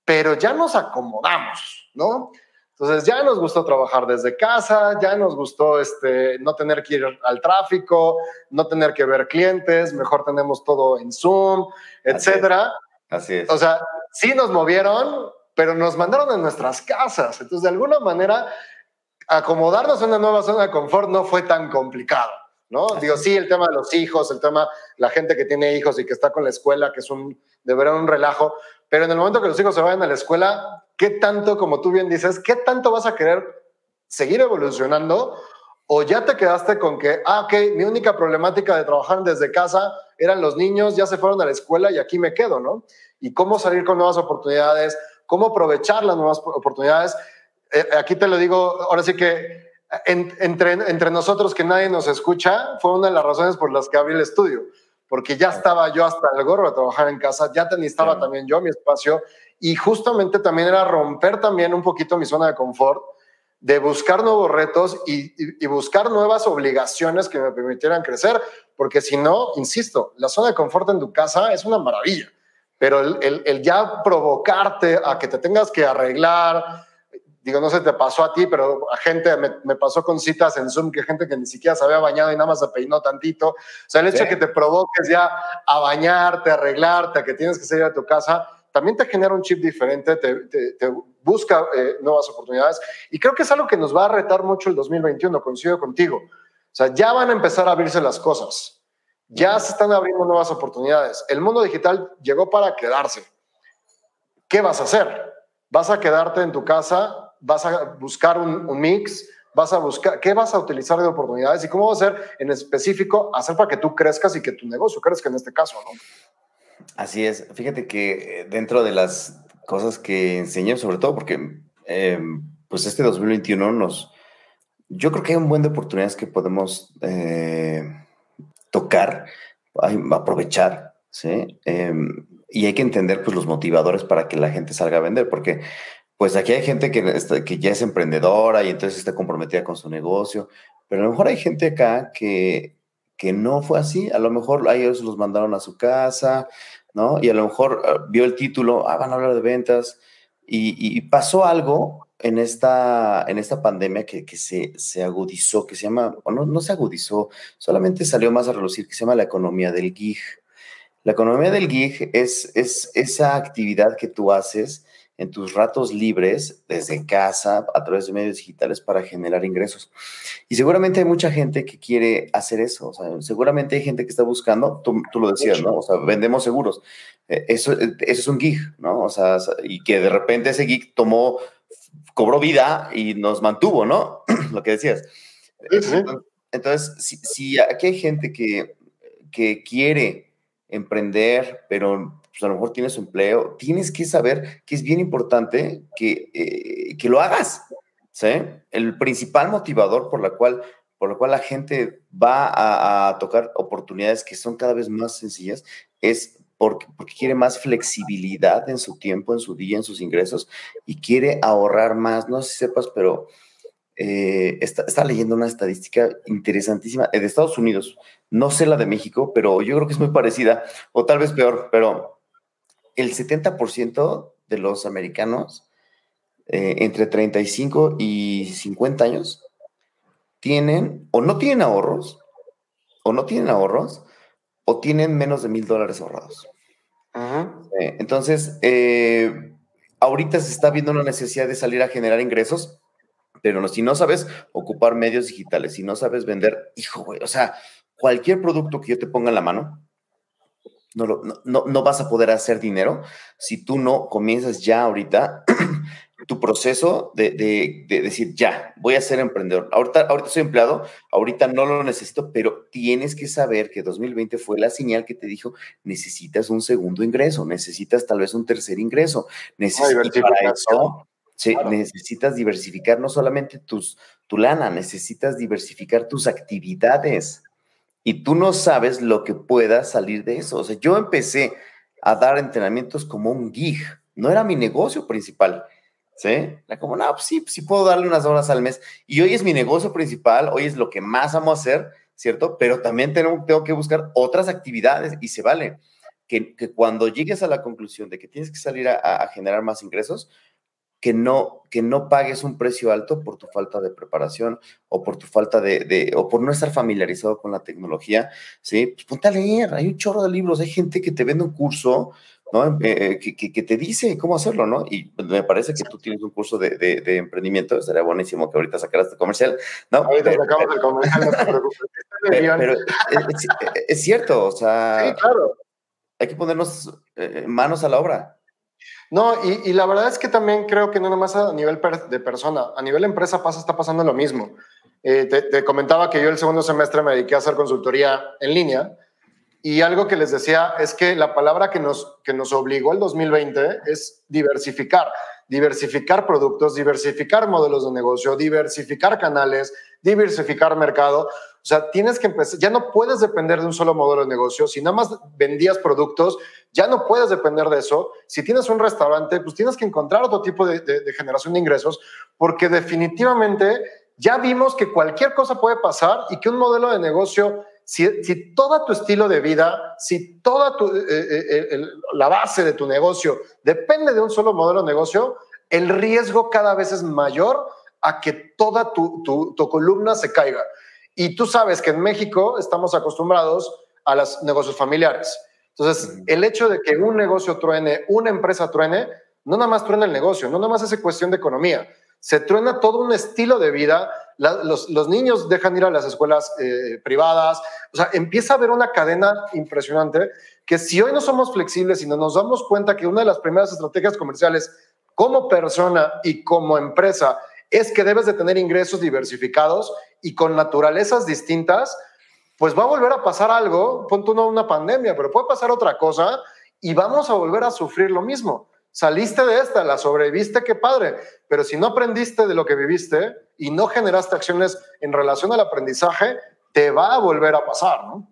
pero ya nos acomodamos, ¿no? Entonces ya nos gustó trabajar desde casa, ya nos gustó este, no tener que ir al tráfico, no tener que ver clientes, mejor tenemos todo en Zoom, etcétera. Así es. O sea, sí nos movieron, pero nos mandaron a nuestras casas. Entonces, de alguna manera, acomodarnos en una nueva zona de confort no fue tan complicado. ¿no? Así Digo, sí, el tema de los hijos, el tema, la gente que tiene hijos y que está con la escuela, que es un, de verdad un relajo, pero en el momento que los hijos se vayan a la escuela, ¿qué tanto, como tú bien dices, qué tanto vas a querer seguir evolucionando? ¿O ya te quedaste con que, ah, ok, mi única problemática de trabajar desde casa eran los niños, ya se fueron a la escuela y aquí me quedo, ¿no? Y cómo salir con nuevas oportunidades, cómo aprovechar las nuevas oportunidades. Eh, aquí te lo digo, ahora sí que en, entre, entre nosotros que nadie nos escucha, fue una de las razones por las que abrí el estudio, porque ya estaba yo hasta el gorro de trabajar en casa, ya necesitaba sí. también yo mi espacio y justamente también era romper también un poquito mi zona de confort, de buscar nuevos retos y, y, y buscar nuevas obligaciones que me permitieran crecer, porque si no, insisto, la zona de confort en tu casa es una maravilla, pero el, el, el ya provocarte a que te tengas que arreglar, digo, no sé, te pasó a ti, pero a gente, me, pasó con citas en Zoom, que gente que ni siquiera se había bañado y nada más se peinó tantito. O sea, el hecho de que te provoques ya a bañarte, a arreglarte, a que tienes que salir a tu casa, también te genera un chip diferente, te, busca eh, nuevas oportunidades. Y creo que es algo que nos va a retar mucho el 2021, coincido contigo. O sea, ya van a empezar a abrirse las cosas. Ya se están abriendo nuevas oportunidades. El mundo digital llegó para quedarse. ¿Qué vas a hacer? ¿Vas a quedarte en tu casa? ¿Vas a buscar un, mix? ¿Vas a buscar qué vas a utilizar de oportunidades? ¿Y cómo va a ser en específico hacer para que tú crezcas y que tu negocio crezca en este caso? ¿no? Así es. Fíjate que eh, dentro de las cosas que enseño, sobre todo porque em, pues este 2021 nos... Yo creo que hay un buen de oportunidades que podemos eh, tocar, aprovechar, ¿sí? Em, y hay que entender pues los motivadores para que la gente salga a vender, porque pues aquí hay gente que, que ya es emprendedora y entonces está comprometida con su negocio, pero a lo mejor hay gente acá que, que no fue así, a lo mejor a ellos los mandaron a su casa, ¿no? Y a lo mejor ah, vio el título, ah, van a hablar de ventas, y, pasó algo en esta, en esta pandemia que, que se, se, agudizó, que se llama, o no, no se agudizó, solamente salió más a relucir, que se llama la economía del gig. La economía del gig es, es esa actividad que tú haces en tus ratos libres, desde casa, a través de medios digitales, para generar ingresos. Y seguramente hay mucha gente que quiere hacer eso. O sea, seguramente hay gente que está buscando, tú, lo decías, ¿no? O sea, vendemos seguros. Eh, eso, eso es un gig, ¿no? O sea, y que de repente ese gig tomó, cobró vida y nos mantuvo, ¿no? <clears throat> lo que decías. Entonces, si, si, aquí hay gente que, que quiere emprender, pero pues a lo mejor tienes empleo, tienes que saber que es bien importante que, eh, que lo hagas. ¿sí? El principal motivador por la cual por la cual la gente va a, tocar oportunidades que son cada vez más sencillas, es porque, porque, quiere más flexibilidad en su tiempo, en su día, en sus ingresos y quiere ahorrar más. No sé si sepas, pero eh, está, leyendo una estadística interesantísima de Estados Unidos. No sé la de México, pero yo creo que es muy parecida, o tal vez peor, pero el 70% de los americanos eh, entre 35 y 50 años tienen o no tienen ahorros, o no tienen ahorros, o tienen menos de mil dólares ahorrados. Eh, entonces, eh, ahorita se está viendo una necesidad de salir a generar ingresos, pero no, si no sabes ocupar medios digitales, si no sabes vender, hijo, güey, o sea, cualquier producto que yo te ponga en la mano, no, no, no, vas a poder hacer dinero si tú no comienzas ya ahorita <clears throat> tu proceso de, de, decir, ya, voy a ser emprendedor. Ahorita, ahorita soy empleado, ahorita no lo necesito, pero tienes que saber que 2020 fue la señal que te dijo, necesitas un segundo ingreso, necesitas tal vez un tercer ingreso. Necesitas, eso, sí, necesitas diversificar no solamente tus, tu lana, necesitas diversificar tus actividades y tú no sabes lo que pueda salir de eso. O sea, yo empecé a dar entrenamientos como un gig, no era mi negocio principal. ¿Sí? Era como, no, pues sí, pues sí puedo darle unas horas al mes. Y hoy es mi negocio principal, hoy es lo que más amo hacer, ¿cierto? Pero también tengo, que buscar otras actividades y se vale. Que, cuando llegues a la conclusión de que tienes que salir a generar más ingresos, que no, que no pagues un precio alto por tu falta de preparación o por tu falta de, o por no estar familiarizado con la tecnología, ¿sí? Pues ponte a leer, hay un chorro de libros, hay gente que te vende un curso, ¿no? Eh, que, que, te dice cómo hacerlo, ¿no? Y me parece que tú tienes un curso de, de, emprendimiento, estaría buenísimo que ahorita sacaras este comercial, ¿no? Ahorita pero, sacamos el comercial, no te preocupes. <laughs> Pero, es, es, cierto, o sea, sí, claro. hay que ponernos eh, manos a la obra. No, y, la verdad es que también creo que no nomás a nivel de persona, a nivel empresa pasa, está pasando lo mismo. Eh, te, comentaba que yo el segundo semestre me dediqué a hacer consultoría en línea y algo que les decía es que la palabra que nos, que nos obligó el 2020 es diversificar, diversificar productos, diversificar modelos de negocio, diversificar canales, diversificar mercado. O sea, tienes que empezar, ya no puedes depender de un solo modelo de negocio. Si nada más vendías productos, ya no puedes depender de eso. Si tienes un restaurante, pues tienes que encontrar otro tipo de, generación de ingresos, porque definitivamente ya vimos que cualquier cosa puede pasar y que un modelo de negocio, si, si todo tu estilo de vida, si toda tu, eh, eh, la base de tu negocio depende de un solo modelo de negocio, el riesgo cada vez es mayor a que toda tu, tu, columna se caiga. Y tú sabes que en México estamos acostumbrados a los negocios familiares. Entonces, el hecho de que un negocio truene, una empresa truene, no nada más truena el negocio, no nada más es cuestión de economía, se truena todo un estilo de vida, los, los, niños dejan ir a las escuelas eh, privadas, o sea, empieza a haber una cadena impresionante que si hoy no somos flexibles y no nos damos cuenta que una de las primeras estrategias comerciales como persona y como empresa es que debes de tener ingresos diversificados y con naturalezas distintas, pues va a volver a pasar algo, punto no una pandemia, pero puede pasar otra cosa y vamos a volver a sufrir lo mismo. Saliste de esta, la sobreviviste, qué padre, pero si no aprendiste de lo que viviste y no generaste acciones en relación al aprendizaje, te va a volver a pasar, ¿no?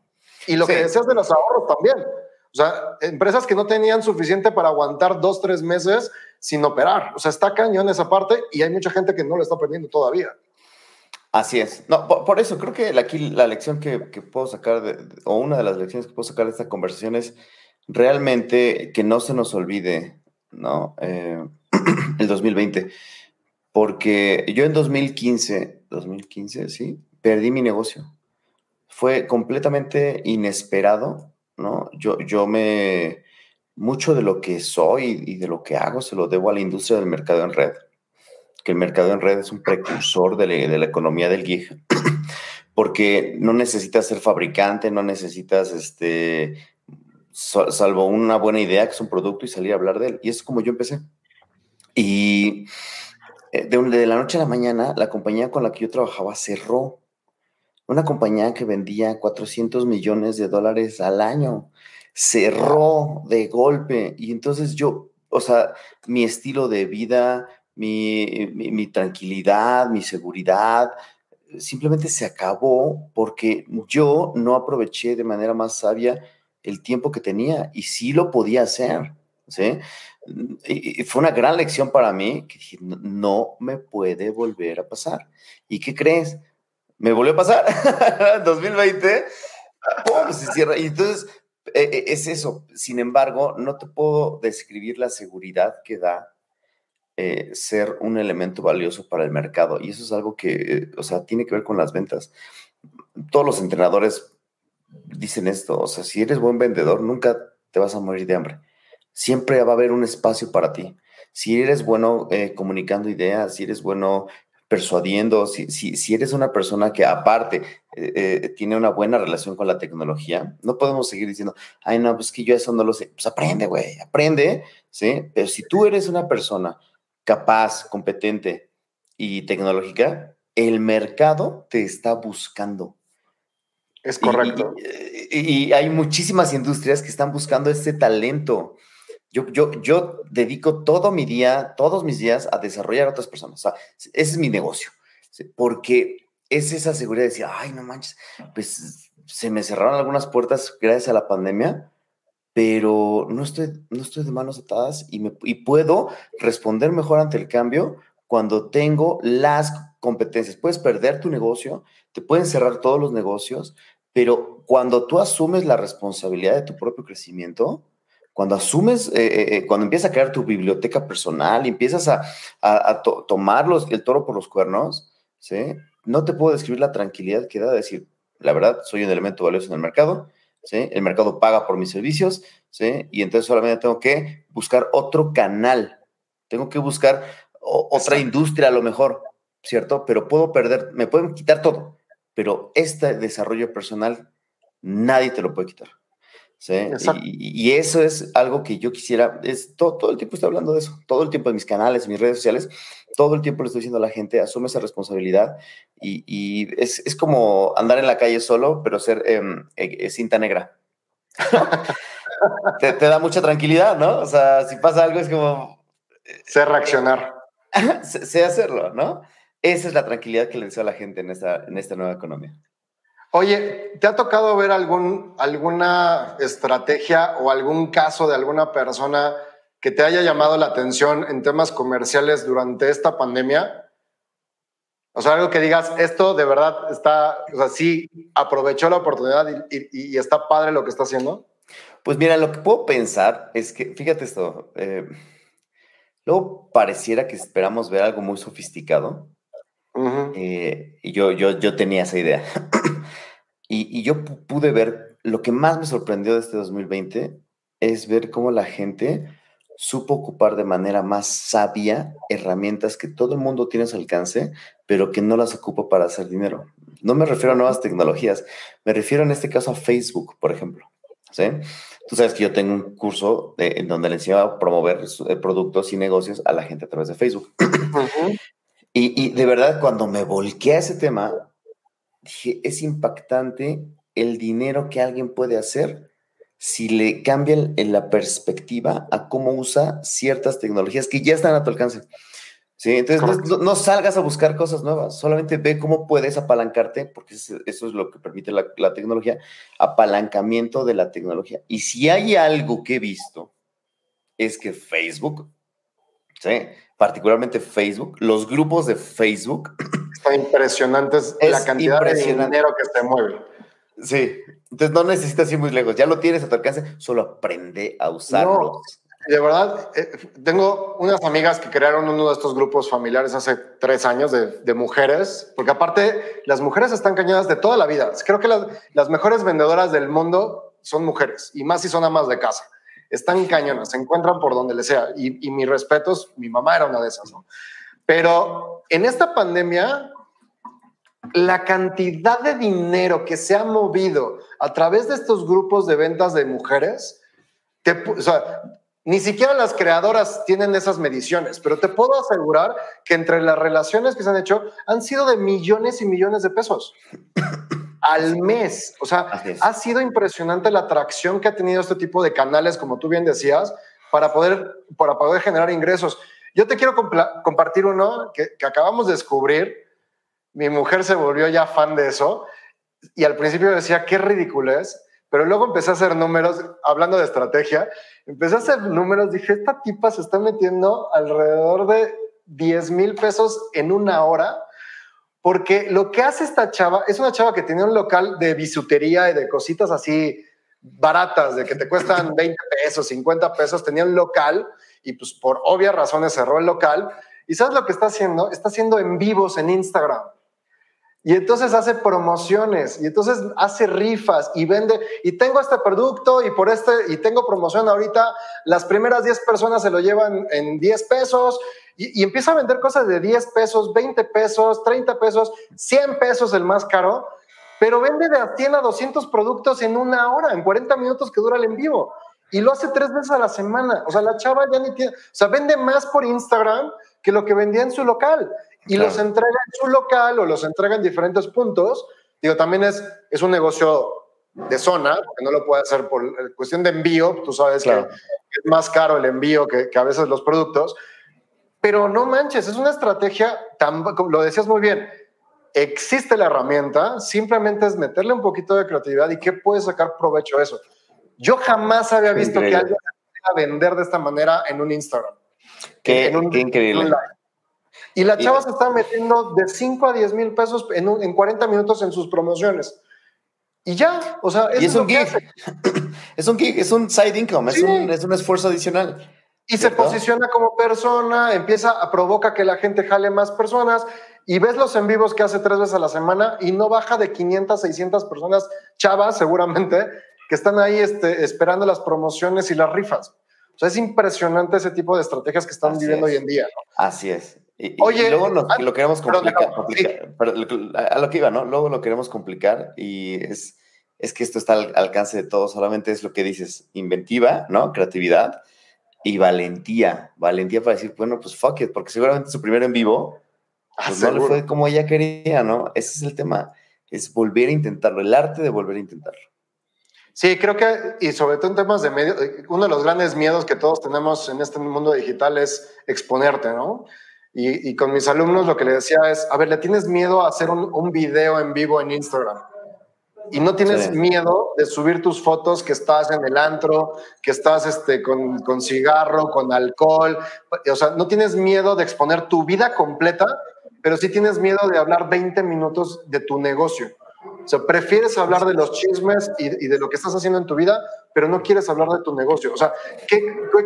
Y lo que decías de los ahorros también. O sea, empresas que no tenían suficiente para aguantar dos, tres meses sin operar. O sea, está cañón esa parte y hay mucha gente que no lo está aprendiendo todavía. Así es. No, por, eso creo que aquí la lección que, puedo sacar, de, o una de las lecciones que puedo sacar de esta conversación es realmente que no se nos olvide, ¿no? Eh, <clears throat> el 2020. Porque yo en 2015, 2015, sí, perdí mi negocio. Fue completamente inesperado, ¿no? Yo, yo me, mucho de lo que soy y de lo que hago se lo debo a la industria del mercado en red, que el mercado en red es un precursor de la, economía del gig, <clears throat> porque no necesitas ser fabricante, no necesitas, este, salvo una buena idea que es un producto y salir a hablar de él. Y es como yo empecé. Y eh, de, de la noche a la mañana, la compañía con la que yo trabajaba cerró. Una compañía que vendía 400 millones de dólares al año cerró de golpe y entonces yo, o sea, mi estilo de vida, mi, tranquilidad, mi seguridad, simplemente se acabó porque yo no aproveché de manera más sabia el tiempo que tenía y sí lo podía hacer. ¿sí? Y fue una gran lección para mí que dije, no me puede volver a pasar. ¿Y qué crees? Me volvió a pasar. <laughs> 2020, ¡pum! se cierra. Y entonces e, e, es eso. Sin embargo, no te puedo describir la seguridad que da eh, ser un elemento valioso para el mercado. Y eso es algo que, o sea, tiene que ver con las ventas. Todos los entrenadores dicen esto. O sea, si eres buen vendedor, nunca te vas a morir de hambre. Siempre va a haber un espacio para ti. Si eres bueno eh, comunicando ideas, si eres bueno persuadiendo, si, si, si, eres una persona que aparte eh, eh, tiene una buena relación con la tecnología, no podemos seguir diciendo, ay, no, pues que yo eso no lo sé. Pues aprende, güey, aprende, ¿sí? Pero si tú eres una persona capaz, competente y tecnológica, el mercado te está buscando. Es correcto. Y, y hay muchísimas industrias que están buscando este talento. Yo, yo, yo dedico todo mi día, todos mis días a desarrollar a otras personas. O sea, ese es mi negocio. Porque es esa seguridad de decir, ay, no manches, pues se me cerraron algunas puertas gracias a la pandemia, pero no estoy, no estoy de manos atadas y, me, y puedo responder mejor ante el cambio cuando tengo las competencias. Puedes perder tu negocio, te pueden cerrar todos los negocios, pero cuando tú asumes la responsabilidad de tu propio crecimiento, cuando asumes, eh, eh, eh, cuando empiezas a crear tu biblioteca personal, empiezas a, a, tomar el toro por los cuernos, ¿sí? No te puedo describir la tranquilidad que da decir, la verdad, soy un elemento valioso en el mercado, ¿sí? El mercado paga por mis servicios, ¿sí? Y entonces solamente tengo que buscar otro canal, tengo que buscar otra industria a lo mejor, ¿cierto? Pero puedo perder, me pueden quitar todo, pero este desarrollo personal nadie te lo puede quitar. ¿sí? Y, eso es algo que yo quisiera, es todo, todo, el tiempo estoy hablando de eso, todo el tiempo en mis canales, en mis redes sociales, todo el tiempo le estoy diciendo a la gente, asume esa responsabilidad y, y es, es, como andar en la calle solo, pero ser eh, cinta negra. <laughs> te, te, da mucha tranquilidad, ¿no? O sea, si pasa algo es como... Eh, sé reaccionar. <laughs> sé, hacerlo, ¿no? Esa es la tranquilidad que le deseo a la gente en esta, en esta nueva economía. Oye, ¿te ha tocado ver algún, alguna estrategia o algún caso de alguna persona que te haya llamado la atención en temas comerciales durante esta pandemia? O sea, algo que digas, esto de verdad está, o sea, sí aprovechó la oportunidad y, está padre lo que está haciendo. Pues mira, lo que puedo pensar es que, fíjate esto, eh, luego pareciera que esperamos ver algo muy sofisticado. Eh, y yo, yo, yo tenía esa idea. y, y, yo pude ver, lo que más me sorprendió de este 2020 es ver cómo la gente supo ocupar de manera más sabia herramientas que todo el mundo tiene a su alcance, pero que no las ocupa para hacer dinero. No me refiero a nuevas tecnologías, me refiero en este caso a Facebook, por ejemplo. ¿sí? Tú sabes que yo tengo un curso en donde le enseño a promover eh, productos y negocios a la gente a través de Facebook. y, y de verdad, cuando me volqué a ese tema, dije, es impactante el dinero que alguien puede hacer si le cambian en la perspectiva a cómo usa ciertas tecnologías que ya están a tu alcance. ¿Sí? Entonces, no, salgas a buscar cosas nuevas, solamente ve cómo puedes apalancarte, porque eso es lo que permite la, la, tecnología, apalancamiento de la tecnología. Y si hay algo que he visto, es que Facebook, ¿sí? particularmente Facebook, los grupos de Facebook... Está impresionante la cantidad de dinero que se mueve. Sí, entonces no necesitas ir muy lejos, ya lo tienes a tu alcance, solo aprende a usarlo. de verdad, eh, tengo unas amigas que crearon uno de estos grupos familiares hace tres años de, mujeres, porque aparte las mujeres están cañadas de toda la vida. Creo que las, mejores vendedoras del mundo son mujeres, y más si son amas de casa. Están cañonas, se encuentran por donde les sea. Y, y mis respetos, mi mamá era una de esas. Pero en esta pandemia la cantidad de dinero que se ha movido a través de estos grupos de ventas de mujeres, o sea, ni siquiera las creadoras tienen esas mediciones, pero te puedo asegurar que entre las relaciones que se han hecho han sido de millones y millones de pesos al mes. O sea, ha sido impresionante la atracción que ha tenido este tipo de canales, como tú bien decías, para poder, para poder generar ingresos. Yo te quiero compartir uno que, que acabamos de descubrir mi mujer se volvió ya fan de eso y al principio decía, qué ridículo es, pero luego empecé a hacer números, hablando de estrategia, empecé a hacer números, dije, esta tipa se está metiendo alrededor de 10 mil pesos en una hora, porque lo que hace esta chava, es una chava que tiene un local de bisutería y de cositas así baratas, de que te cuestan <laughs> 20 pesos, 50 pesos, tenía un local y pues por obvias razones cerró el local. ¿Y sabes lo que está haciendo? Está haciendo en vivos en Instagram. Y entonces hace promociones y entonces hace rifas y vende y tengo este producto y por este y tengo promoción ahorita, las primeras 10 personas se lo llevan en 10 pesos y, empieza a vender cosas de 10 pesos, 20 pesos, 30 pesos, 100 pesos el más caro, pero vende de a 100 a 200 productos en una hora, en 40 minutos que dura el en vivo y lo hace tres veces a la semana. O sea, la chava ya ni tiene, o sea, vende más por Instagram que lo que vendía en su local y los entrega en su local o los entrega en diferentes puntos. Digo, también es, es un negocio de zona, porque no lo puede hacer por cuestión de envío, tú sabes que es más caro el envío que, que, a veces los productos, pero no manches, es una estrategia, tan, lo decías muy bien, existe la herramienta, simplemente es meterle un poquito de creatividad y qué puede sacar provecho de eso. Yo jamás había visto que alguien a vender de esta manera en un Instagram. Qué, en un, qué increíble. Y la chava se está metiendo de 5 a 10 mil pesos en, en 40 minutos en sus promociones. Y ya, o sea, es, un gig. <clears throat> es un gig, es un side income, es, un, es un esfuerzo adicional. Y se posiciona como persona, empieza a provoca que la gente jale más personas y ves los en vivos que hace tres veces a la semana y no baja de 500, 600 personas chavas seguramente que están ahí este, esperando las promociones y las rifas. Sea, es impresionante ese tipo de estrategias que están viviendo hoy en día. Así es. Y, Oye, luego lo, queremos complicar, a lo que iba, ¿no? Luego lo queremos complicar y es, es que esto está al alcance de todos, solamente es lo que dices, inventiva, ¿no? Creatividad y valentía, valentía para decir, bueno, pues fuck it, porque seguramente su primero en vivo, ah, pues no le fue como ella quería, ¿no? Ese es el tema, es volver a intentarlo, el arte de volver a intentarlo. Sí, creo que, y sobre todo en temas de medios, uno de los grandes miedos que todos tenemos en este mundo digital es exponerte, ¿no? Y, con mis alumnos lo que le decía es, a ver, ¿le tienes miedo a hacer un, un video en vivo en Instagram? Y no tienes miedo de subir tus fotos que estás en el antro, que estás este, con, con cigarro, con alcohol. O sea, no tienes miedo de exponer tu vida completa, pero sí tienes miedo de hablar 20 minutos de tu negocio. O sea, prefieres hablar de los chismes y, de lo que estás haciendo en tu vida, pero no quieres hablar de tu negocio. O sea, ¿qué,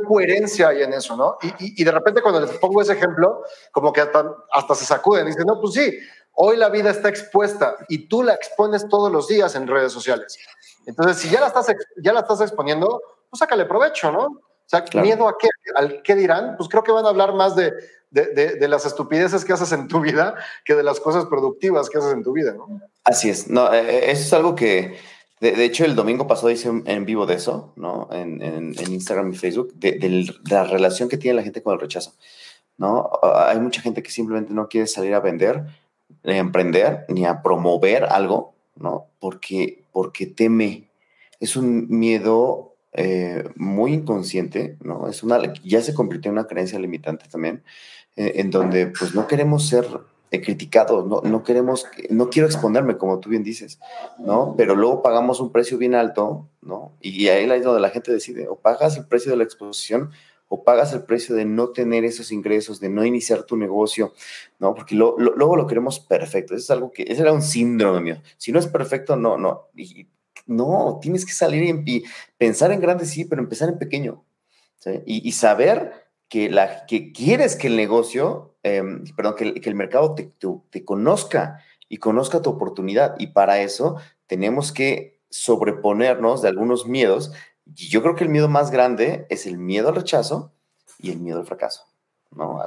coherencia hay en eso, no? Y, de repente cuando les pongo ese ejemplo, como que hasta, se sacuden y dicen, no, pues sí, hoy la vida está expuesta y tú la expones todos los días en redes sociales. Entonces, si ya la estás, ya la estás exponiendo, pues sácale provecho, ¿no? O sea, miedo a qué, al qué dirán, pues creo que van a hablar más de, de, las estupideces que haces en tu vida que de las cosas productivas que haces en tu vida, ¿no? Así es. No, eh, eh, eso es algo que, de, hecho, el domingo pasado hice en vivo de eso, ¿no? En, en, Instagram y Facebook, de, la relación que tiene la gente con el rechazo, ¿no? Ah, hay mucha gente que simplemente no quiere salir a vender, ni a emprender, ni a promover algo, ¿no? Porque, porque teme. Es un miedo eh, muy inconsciente, ¿no? Es una, ya se convirtió en una creencia limitante también, eh, en donde pues no queremos ser eh, criticados, no, no queremos, no quiero exponerme, como tú bien dices, ¿no? Pero luego pagamos un precio bien alto, ¿no? Y ahí es donde la gente decide, o pagas el precio de la exposición o pagas el precio de no tener esos ingresos, de no iniciar tu negocio, ¿no? Porque luego lo queremos perfecto. Eso es algo que, ese era un síndrome mío. Si no es perfecto, no, no. Y, no, tienes que salir y, pensar en grande, sí, pero empezar en pequeño. Y, saber que, la, que quieres que el negocio, em, perdón, que el, mercado te, te, conozca y conozca tu oportunidad. Y para eso tenemos que sobreponernos de algunos miedos. Y yo creo que el miedo más grande es el miedo al rechazo y el miedo al fracaso. ¿no?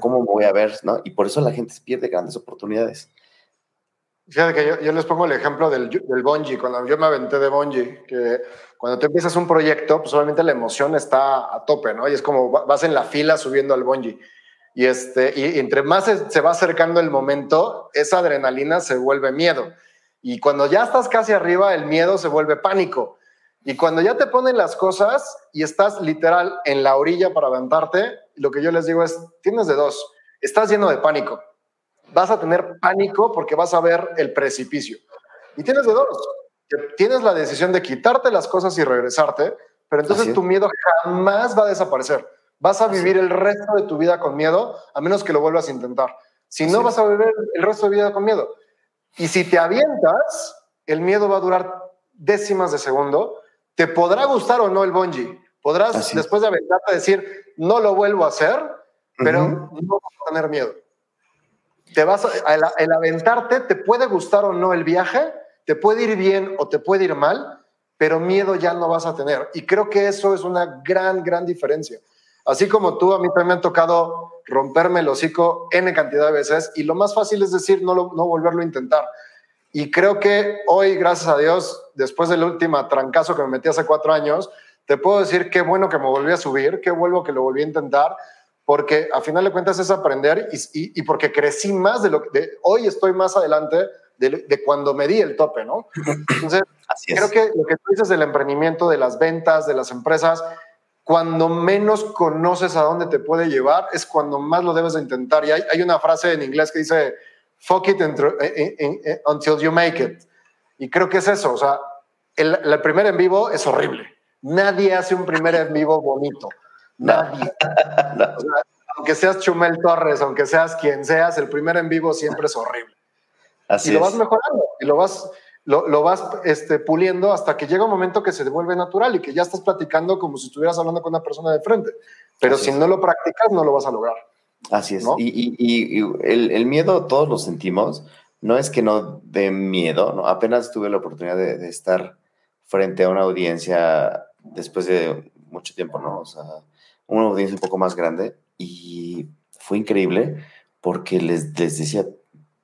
¿Cómo me voy a ver? ¿no? Y por eso la gente pierde grandes oportunidades. Fíjate que yo, les pongo el ejemplo del, del cuando yo me aventé de bungee, que cuando tú empiezas un proyecto, pues obviamente la emoción está a tope, ¿no? Y es como vas en la fila subiendo al bungee. Y, este, y entre más se, va acercando el momento, esa adrenalina se vuelve miedo. Y cuando ya estás casi arriba, el miedo se vuelve pánico. Y cuando ya te ponen las cosas y estás literal en la orilla para aventarte, lo que yo les digo es, tienes de dos, estás lleno de pánico vas a tener pánico porque vas a ver el precipicio. Y tienes de dos. tienes la decisión de quitarte las cosas y regresarte, pero entonces tu miedo jamás va a desaparecer. Vas a vivir el resto de tu vida con miedo, a menos que lo vuelvas a intentar. Si no, vas a vivir el resto de vida con miedo. Y si te avientas, el miedo va a durar décimas de segundo. Te podrá gustar o no el bungee. Podrás, después de aventarte, decir, no lo vuelvo a hacer, pero no vas a tener miedo te vas a, el, aventarte, te puede gustar o no el viaje, te puede ir bien o te puede ir mal, pero miedo ya no vas a tener. Y creo que eso es una gran, gran diferencia. Así como tú, a mí también me ha tocado romperme el hocico N cantidad de veces y lo más fácil es decir, no, no volverlo a intentar. Y creo que hoy, gracias a Dios, después del último trancazo que me metí hace cuatro años, te puedo decir qué bueno que me volví a subir, qué vuelvo que lo volví a intentar, porque a final de cuentas es aprender y, y, porque crecí más de lo que hoy estoy más adelante de, cuando me di el tope, ¿no? <laughs> Entonces, creo que lo que tú dices del emprendimiento, de las ventas, de las empresas, cuando menos conoces a dónde te puede llevar, es cuando más lo debes de intentar. Y hay, hay una frase en inglés que dice, fuck it until you make it. Y creo que es eso, o sea, el, el primer en vivo es horrible. Nadie hace un primer en vivo bonito. Nadie. <laughs> aunque seas Chumel Torres, aunque seas quien seas, el primer en vivo siempre es horrible. Así y lo vas mejorando y lo vas, lo, vas este, puliendo hasta que llega un momento que se devuelve natural y que ya estás platicando como si estuvieras hablando con una persona de frente. Pero si no lo practicas, no lo vas a lograr. Así es. Y, el, miedo todos lo sentimos. No es que no dé miedo, ¿no? Apenas tuve la oportunidad de, de estar frente a una audiencia después de mucho tiempo, ¿no? O sea, una audiencia un poco más grande y fue increíble porque les, les decía,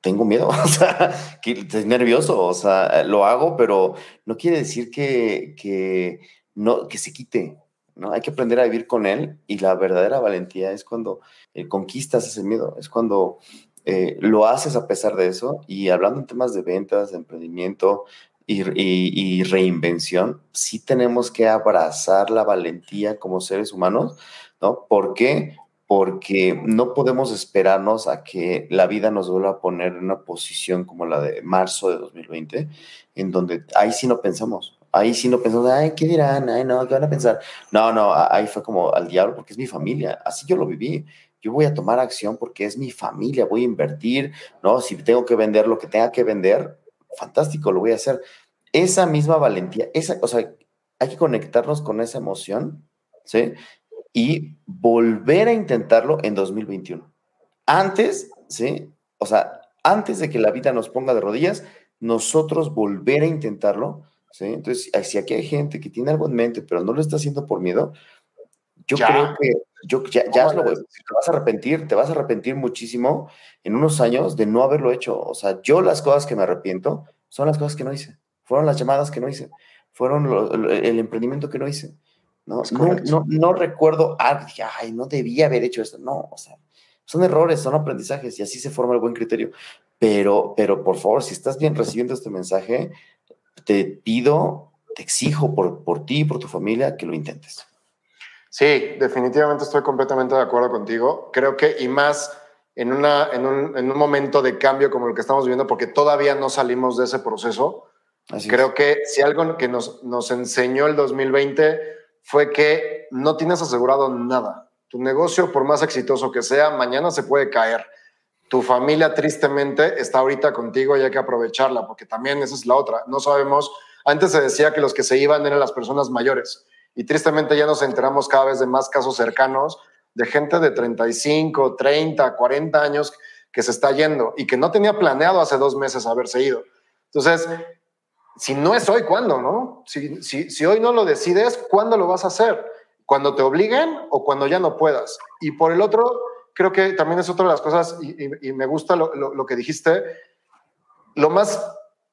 tengo miedo, <laughs> o sea, que estoy nervioso, o sea, lo hago, pero no quiere decir que, que, no, que se quite, ¿no? Hay que aprender a vivir con él y la verdadera valentía es cuando eh, conquistas ese miedo, es cuando eh, lo haces a pesar de eso y hablando en temas de ventas, de emprendimiento, y, reinvención, sí tenemos que abrazar la valentía como seres humanos, ¿no? ¿Por qué? Porque no podemos esperarnos a que la vida nos vuelva a poner en una posición como la de marzo de 2020, en donde ahí sí no pensamos, ahí sí no pensamos, ay, ¿qué dirán? Ay, no, ¿qué van a pensar? No, no, ahí fue como al diablo porque es mi familia, así yo lo viví. Yo voy a tomar acción porque es mi familia, voy a invertir, ¿no? Si tengo que vender lo que tenga que vender, fantástico, lo voy a hacer. Esa misma valentía, esa, o sea, hay que conectarnos con esa emoción, ¿sí? Y volver a intentarlo en 2021. Antes, ¿sí? O sea, antes de que la vida nos ponga de rodillas, nosotros volver a intentarlo, ¿sí? Entonces, si aquí hay gente que tiene algo en mente, pero no lo está haciendo por miedo, yo creo que yo, ya, ya lo, te vas a arrepentir, te vas a arrepentir muchísimo en unos años de no haberlo hecho. O sea, yo las cosas que me arrepiento son las cosas que no hice, fueron las llamadas que no hice, fueron el emprendimiento que no hice. No, no, no, recuerdo, ay, no debía haber hecho esto. No, o sea, son errores, son aprendizajes y así se forma el buen criterio. Pero, pero por favor, si estás bien recibiendo este mensaje, te pido, te exijo por, por ti y por tu familia que lo intentes. Sí, definitivamente estoy completamente de acuerdo contigo. Creo que, y más en, una, en, un, en un momento de cambio como el que estamos viviendo, porque todavía no salimos de ese proceso, creo que si algo que nos, nos enseñó el 2020 fue que no tienes asegurado nada. Tu negocio, por más exitoso que sea, mañana se puede caer. Tu familia, tristemente, está ahorita contigo y hay que aprovecharla, porque también esa es la otra. No sabemos, antes se decía que los que se iban eran las personas mayores y tristemente ya nos enteramos cada vez de más casos cercanos de gente de 35, 30, 40 años que se está yendo y que no tenía planeado hace dos meses haberse ido. Entonces, si no es hoy, ¿cuándo? No? Si, si, si hoy no lo decides, ¿cuándo lo vas a hacer? ¿Cuando te obliguen o cuando ya no puedas? Y por el otro, creo que también es otra de las cosas, y, y, me gusta lo, lo, lo que dijiste, lo más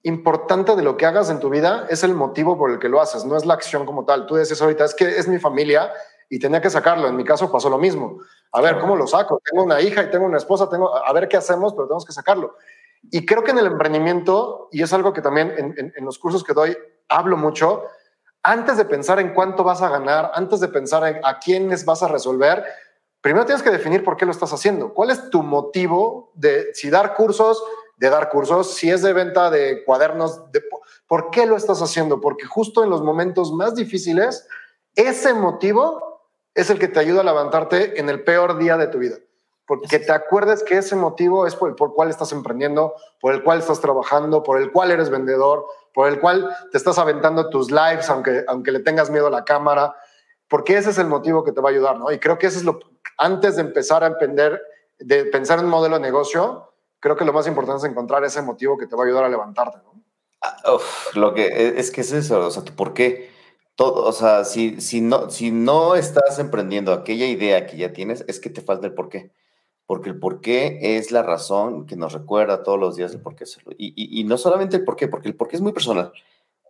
importante de lo que hagas en tu vida es el motivo por el que lo haces, no es la acción como tal. Tú dices ahorita, es que es mi familia y tenía que sacarlo. En mi caso pasó lo mismo. A ver, ¿cómo lo saco? Tengo una hija y tengo una esposa, tengo, a ver qué hacemos, pero tenemos que sacarlo. Y creo que en el emprendimiento, y es algo que también en, los cursos que doy hablo mucho, antes de pensar en cuánto vas a ganar, antes de pensar en a quiénes vas a resolver, primero tienes que definir por qué lo estás haciendo. ¿Cuál es tu motivo de si dar cursos, de dar cursos, si es de venta de cuadernos, de, ¿por qué lo estás haciendo? Porque justo en los momentos más difíciles, ese motivo es el que te ayuda a levantarte en el peor día de tu vida. Porque te acuerdes que ese motivo es por el por cual estás emprendiendo, por el cual estás trabajando, por el cual eres vendedor, por el cual te estás aventando tus lives, aunque, aunque le tengas miedo a la cámara, porque ese es el motivo que te va a ayudar, ¿no? Y creo que eso es lo, antes de empezar a emprender, de pensar en un modelo de negocio, creo que lo más importante es encontrar ese motivo que te va a ayudar a levantarte, ¿no? Ah, lo que e, es que es eso, o sea, ¿por qué? Todo, o sea, si, si, no, si no estás emprendiendo aquella idea que ya tienes, es que te falta el por qué. Porque el por qué es la razón que nos recuerda todos los días el por qué hacerlo. Y, y, y no solamente el por qué, porque el por qué es muy personal.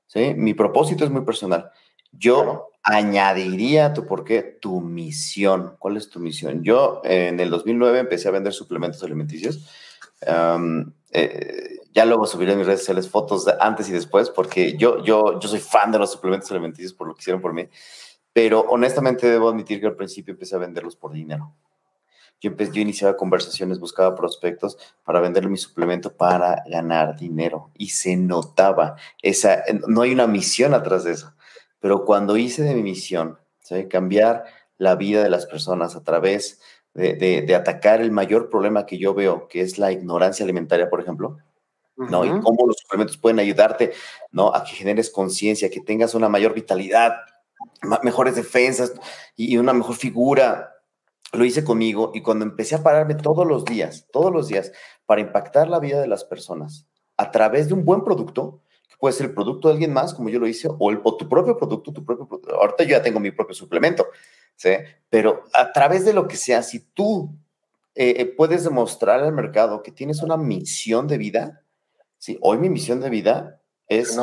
¿sí? Mi propósito es muy personal. Yo añadiría a tu por qué tu misión. ¿Cuál es tu misión? Yo en el 2009 empecé a vender suplementos alimenticios eh, ya luego subiré en mis redes sociales fotos de antes y después, porque yo, yo, yo soy fan de los suplementos alimenticios por lo que hicieron por mí, pero honestamente debo admitir que al principio empecé a venderlos por dinero. Yo, empecé, yo iniciaba conversaciones, buscaba prospectos para venderle mi suplemento para ganar dinero y se notaba esa, no hay una misión atrás de eso, pero cuando hice de mi misión, cambiar la vida de las personas a través de, atacar el mayor problema que yo veo, que es la ignorancia alimentaria, por ejemplo, ¿no? Y cómo los suplementos pueden ayudarte, ¿no? A que generes conciencia, que tengas una mayor vitalidad, mejores defensas y una mejor figura. Lo hice conmigo y cuando empecé a pararme todos los días, todos los días, para impactar la vida de las personas a través de un buen producto, que puede ser el producto de alguien más, como yo lo hice, o, el, o tu propio producto, tu propio Ahorita yo ya tengo mi propio suplemento, ¿sí? Pero a través de lo que sea, si tú eh, eh, puedes demostrar al mercado que tienes una misión de vida, ¿sí? Hoy mi misión de vida es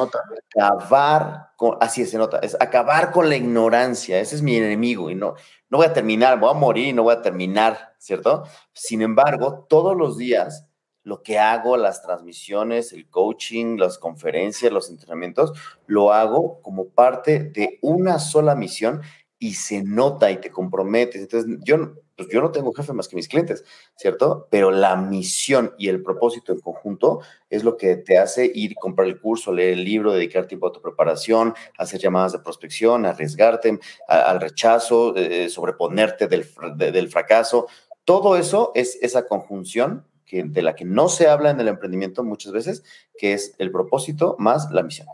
acabar con, así es, se nota, es acabar con la ignorancia, ese es mi enemigo y no, no voy a terminar, voy a morir y no voy a terminar, ¿cierto? Sin embargo, todos los días lo que hago, las transmisiones, el coaching, las conferencias, los entrenamientos, lo hago como parte de una sola misión y se nota y te comprometes. Entonces, yo, pues yo no tengo jefe más que mis clientes, ¿cierto? Pero la misión y el propósito en conjunto es lo que te hace ir, comprar el curso, leer el libro, dedicar tiempo a tu preparación, hacer llamadas de prospección, arriesgarte al rechazo, eh, sobreponerte del, del fracaso. Todo eso es esa conjunción que, de la que no se habla en el emprendimiento muchas veces, que es el propósito más la misión.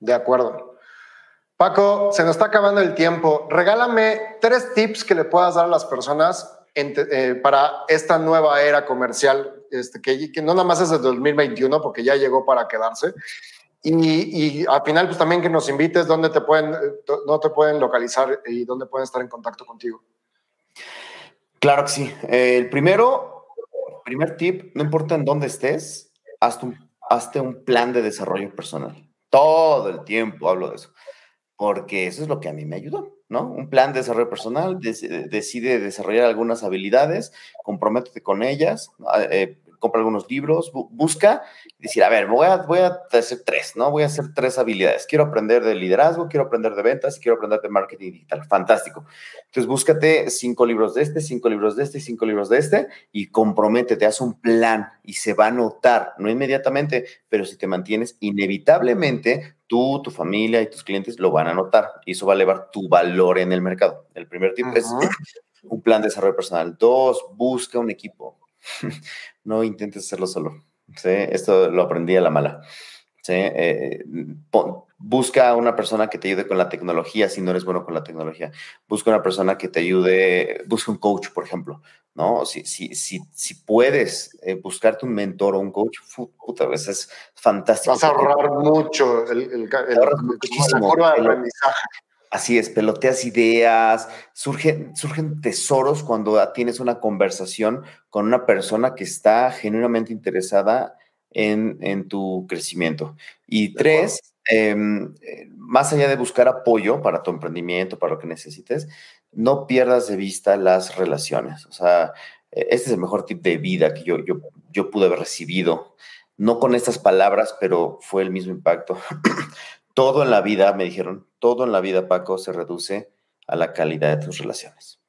De acuerdo. Paco, se nos está acabando el tiempo. Regálame tres tips que le puedas dar a las personas eh, para esta nueva era comercial, este, que, que, no nada más es el 2021, porque ya llegó para quedarse. Y, y, al final, pues también que nos invites dónde te pueden, no te pueden localizar y dónde pueden estar en contacto contigo. Claro que sí. Eh, el primero, primer tip, no importa en dónde estés, hazte un, hazte un plan de desarrollo personal. Todo el tiempo hablo de eso, porque eso es lo que a mí me ayudó, ¿no? Un plan de desarrollo personal, decide desarrollar algunas habilidades, comprométete con ellas, eh, compra algunos libros, busca y decir, a ver, voy a, voy a hacer tres, ¿no? Voy a hacer tres habilidades. Quiero aprender de liderazgo, quiero aprender de ventas, quiero aprender de marketing digital. Fantástico. Entonces, búscate cinco libros de este, cinco libros de este, cinco libros de este y comprométete, haz un plan y se va a notar, no inmediatamente, pero si te mantienes, inevitablemente tú, tu familia y tus clientes lo van a notar y eso va a elevar tu valor en el mercado. El primer tip es <laughs> un plan de desarrollo personal. Dos, busca un equipo <laughs> no intentes hacerlo solo. ¿sí? Esto lo aprendí a la mala. ¿Sí? Eh, busca a una persona que te ayude con la tecnología si no eres bueno con la tecnología. Busca una persona que te ayude, busca un coach, por ejemplo. ¿no? Si, si, si, si puedes eh, buscarte un mentor o un coach, puta, vez es fantástico. Vas a ahorrar mucho el, el, el, aprendizaje. Así es, peloteas ideas, surgen, surgen tesoros cuando tienes una conversación con una persona que está genuinamente interesada en, tu crecimiento. Y tres, em, eh, más allá de buscar apoyo para tu emprendimiento, para lo que necesites, no pierdas de vista las relaciones. O sea, e, este es el mejor tip de vida que yo, yo, yo pude haber recibido. No con estas palabras, pero fue el mismo impacto. <clears throat> todo en la vida, me dijeron, todo en la vida, Paco, se reduce a la calidad de tus relaciones.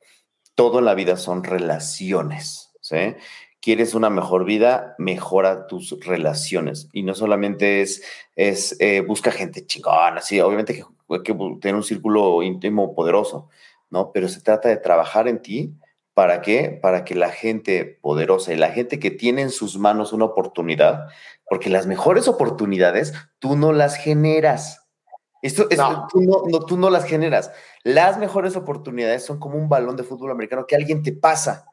Todo en la vida son relaciones, ¿sí? Quieres una mejor vida, mejora tus relaciones. Y no solamente es, es eh, busca gente chingona, sí, obviamente que, hay que tener un círculo íntimo poderoso, ¿no? Pero se trata de trabajar en ti ¿Para qué? Para que la gente poderosa y la gente que tiene en sus manos una oportunidad, porque las mejores oportunidades tú no las generas. Esto, Tú, no, tú no las generas. Las mejores oportunidades son como un balón de fútbol americano que alguien te pasa.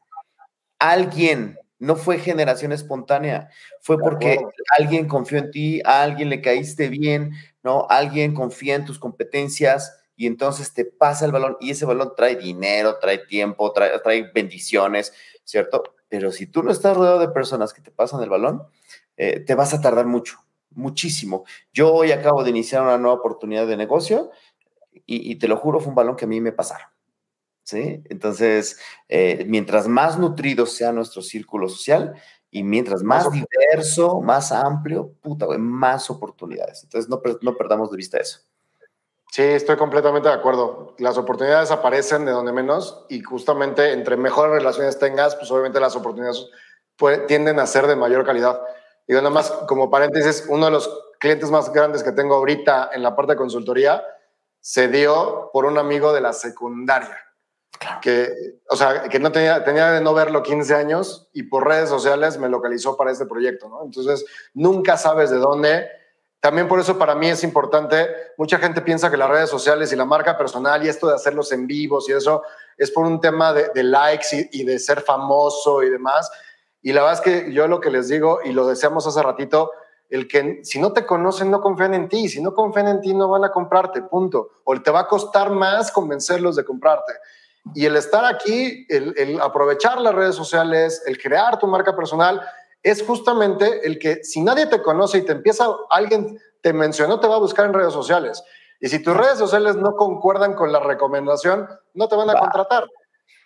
Alguien, no fue generación espontánea, fue porque alguien confió en ti, a alguien le caíste bien, ¿no? Alguien confía en tus competencias, y entonces te pasa el balón y ese balón trae dinero, trae tiempo, trae, trae bendiciones, ¿cierto? Pero si tú no estás rodeado de personas que te pasan el balón, eh, te vas a tardar mucho, muchísimo. Yo hoy acabo de iniciar una nueva oportunidad de negocio y, te lo juro, fue un balón que a mí me pasaron. ¿Sí? Entonces, eh, mientras más nutrido sea nuestro círculo social y mientras más diverso, más amplio, puta, más oportunidades. Entonces, no, no perdamos de vista eso. Sí, estoy completamente de acuerdo. Las oportunidades aparecen de donde menos y justamente entre mejores relaciones tengas, pues obviamente las oportunidades tienden a ser de mayor calidad. Y nada más como paréntesis, uno de los clientes más grandes que tengo ahorita en la parte de consultoría se dio por un amigo de la secundaria. Que, o sea, que no tenía, tenía de no verlo 15 años y por redes sociales me localizó para este proyecto, ¿no? Entonces, nunca sabes de dónde también por eso para mí es importante, mucha gente piensa que las redes sociales y la marca personal y esto de hacerlos en vivos y eso es por un tema de, likes y, de ser famoso y demás. Y la verdad es que yo lo que les digo, y lo deseamos hace ratito, el que si no te conocen no confían en ti, si no confían en ti no van a comprarte, punto. O te va a costar más convencerlos de comprarte. Y el estar aquí, el, el aprovechar las redes sociales, el crear tu marca personal, es justamente el que si nadie te conoce y te empieza, alguien te mencionó, te va a buscar en redes sociales. Y si tus redes sociales no concuerdan con la recomendación, no te van a contratar.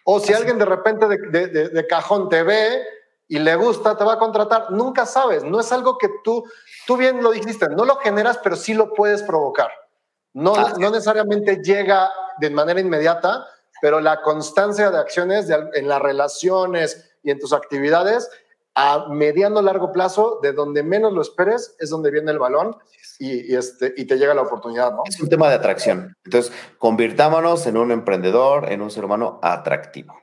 O si alguien de repente de, cajón te ve y le gusta, te va a contratar. Nunca sabes, no es algo que tú, tú bien lo dijiste, no lo generas, pero sí lo puedes provocar. No, no necesariamente llega de manera inmediata, pero la constancia de acciones en las relaciones y en tus actividades a mediano largo plazo, de donde menos lo esperes, es donde viene el balón y, este, y te llega la oportunidad, ¿no? Es un tema de atracción. Entonces, convirtámonos en un emprendedor, en un ser humano atractivo.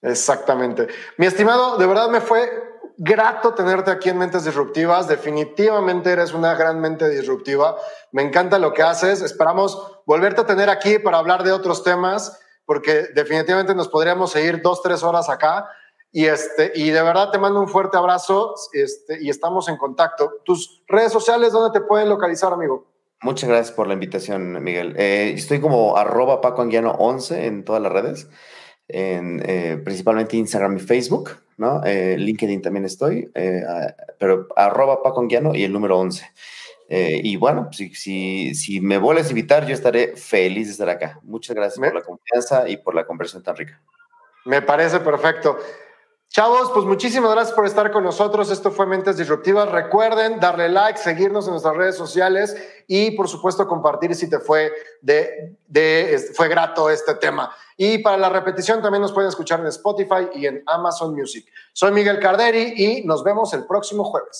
Exactamente. Mi estimado, de verdad me fue grato tenerte aquí en Mentes Disruptivas. Definitivamente eres una gran mente disruptiva. Me encanta lo que haces. Esperamos volverte a tener aquí para hablar de otros temas, porque definitivamente nos podríamos seguir dos, tres horas acá. Y, este, y de verdad te mando un fuerte abrazo este, y estamos en contacto. Tus redes sociales, ¿dónde te pueden localizar, amigo? Muchas gracias por la invitación, Miguel. Eh, estoy como arroba Paco Anguiano 11 en todas las redes, en, eh, principalmente Instagram y Facebook, ¿no? Eh, LinkedIn también estoy, pero arroba Paco Anguiano y el número 11. Y bueno, si, si, si, me vuelves a invitar, yo estaré feliz de estar acá. Muchas gracias por la confianza y por la conversación tan rica. Me parece perfecto. Chavos, pues muchísimas gracias por estar con nosotros. Esto fue Mentes Disruptivas. Recuerden darle like, seguirnos en nuestras redes sociales y, por supuesto, compartir si te fue de, de, fue grato este tema. Y para la repetición también nos pueden escuchar en Spotify y en Amazon Music. Soy Miguel Carderi y nos vemos el próximo jueves.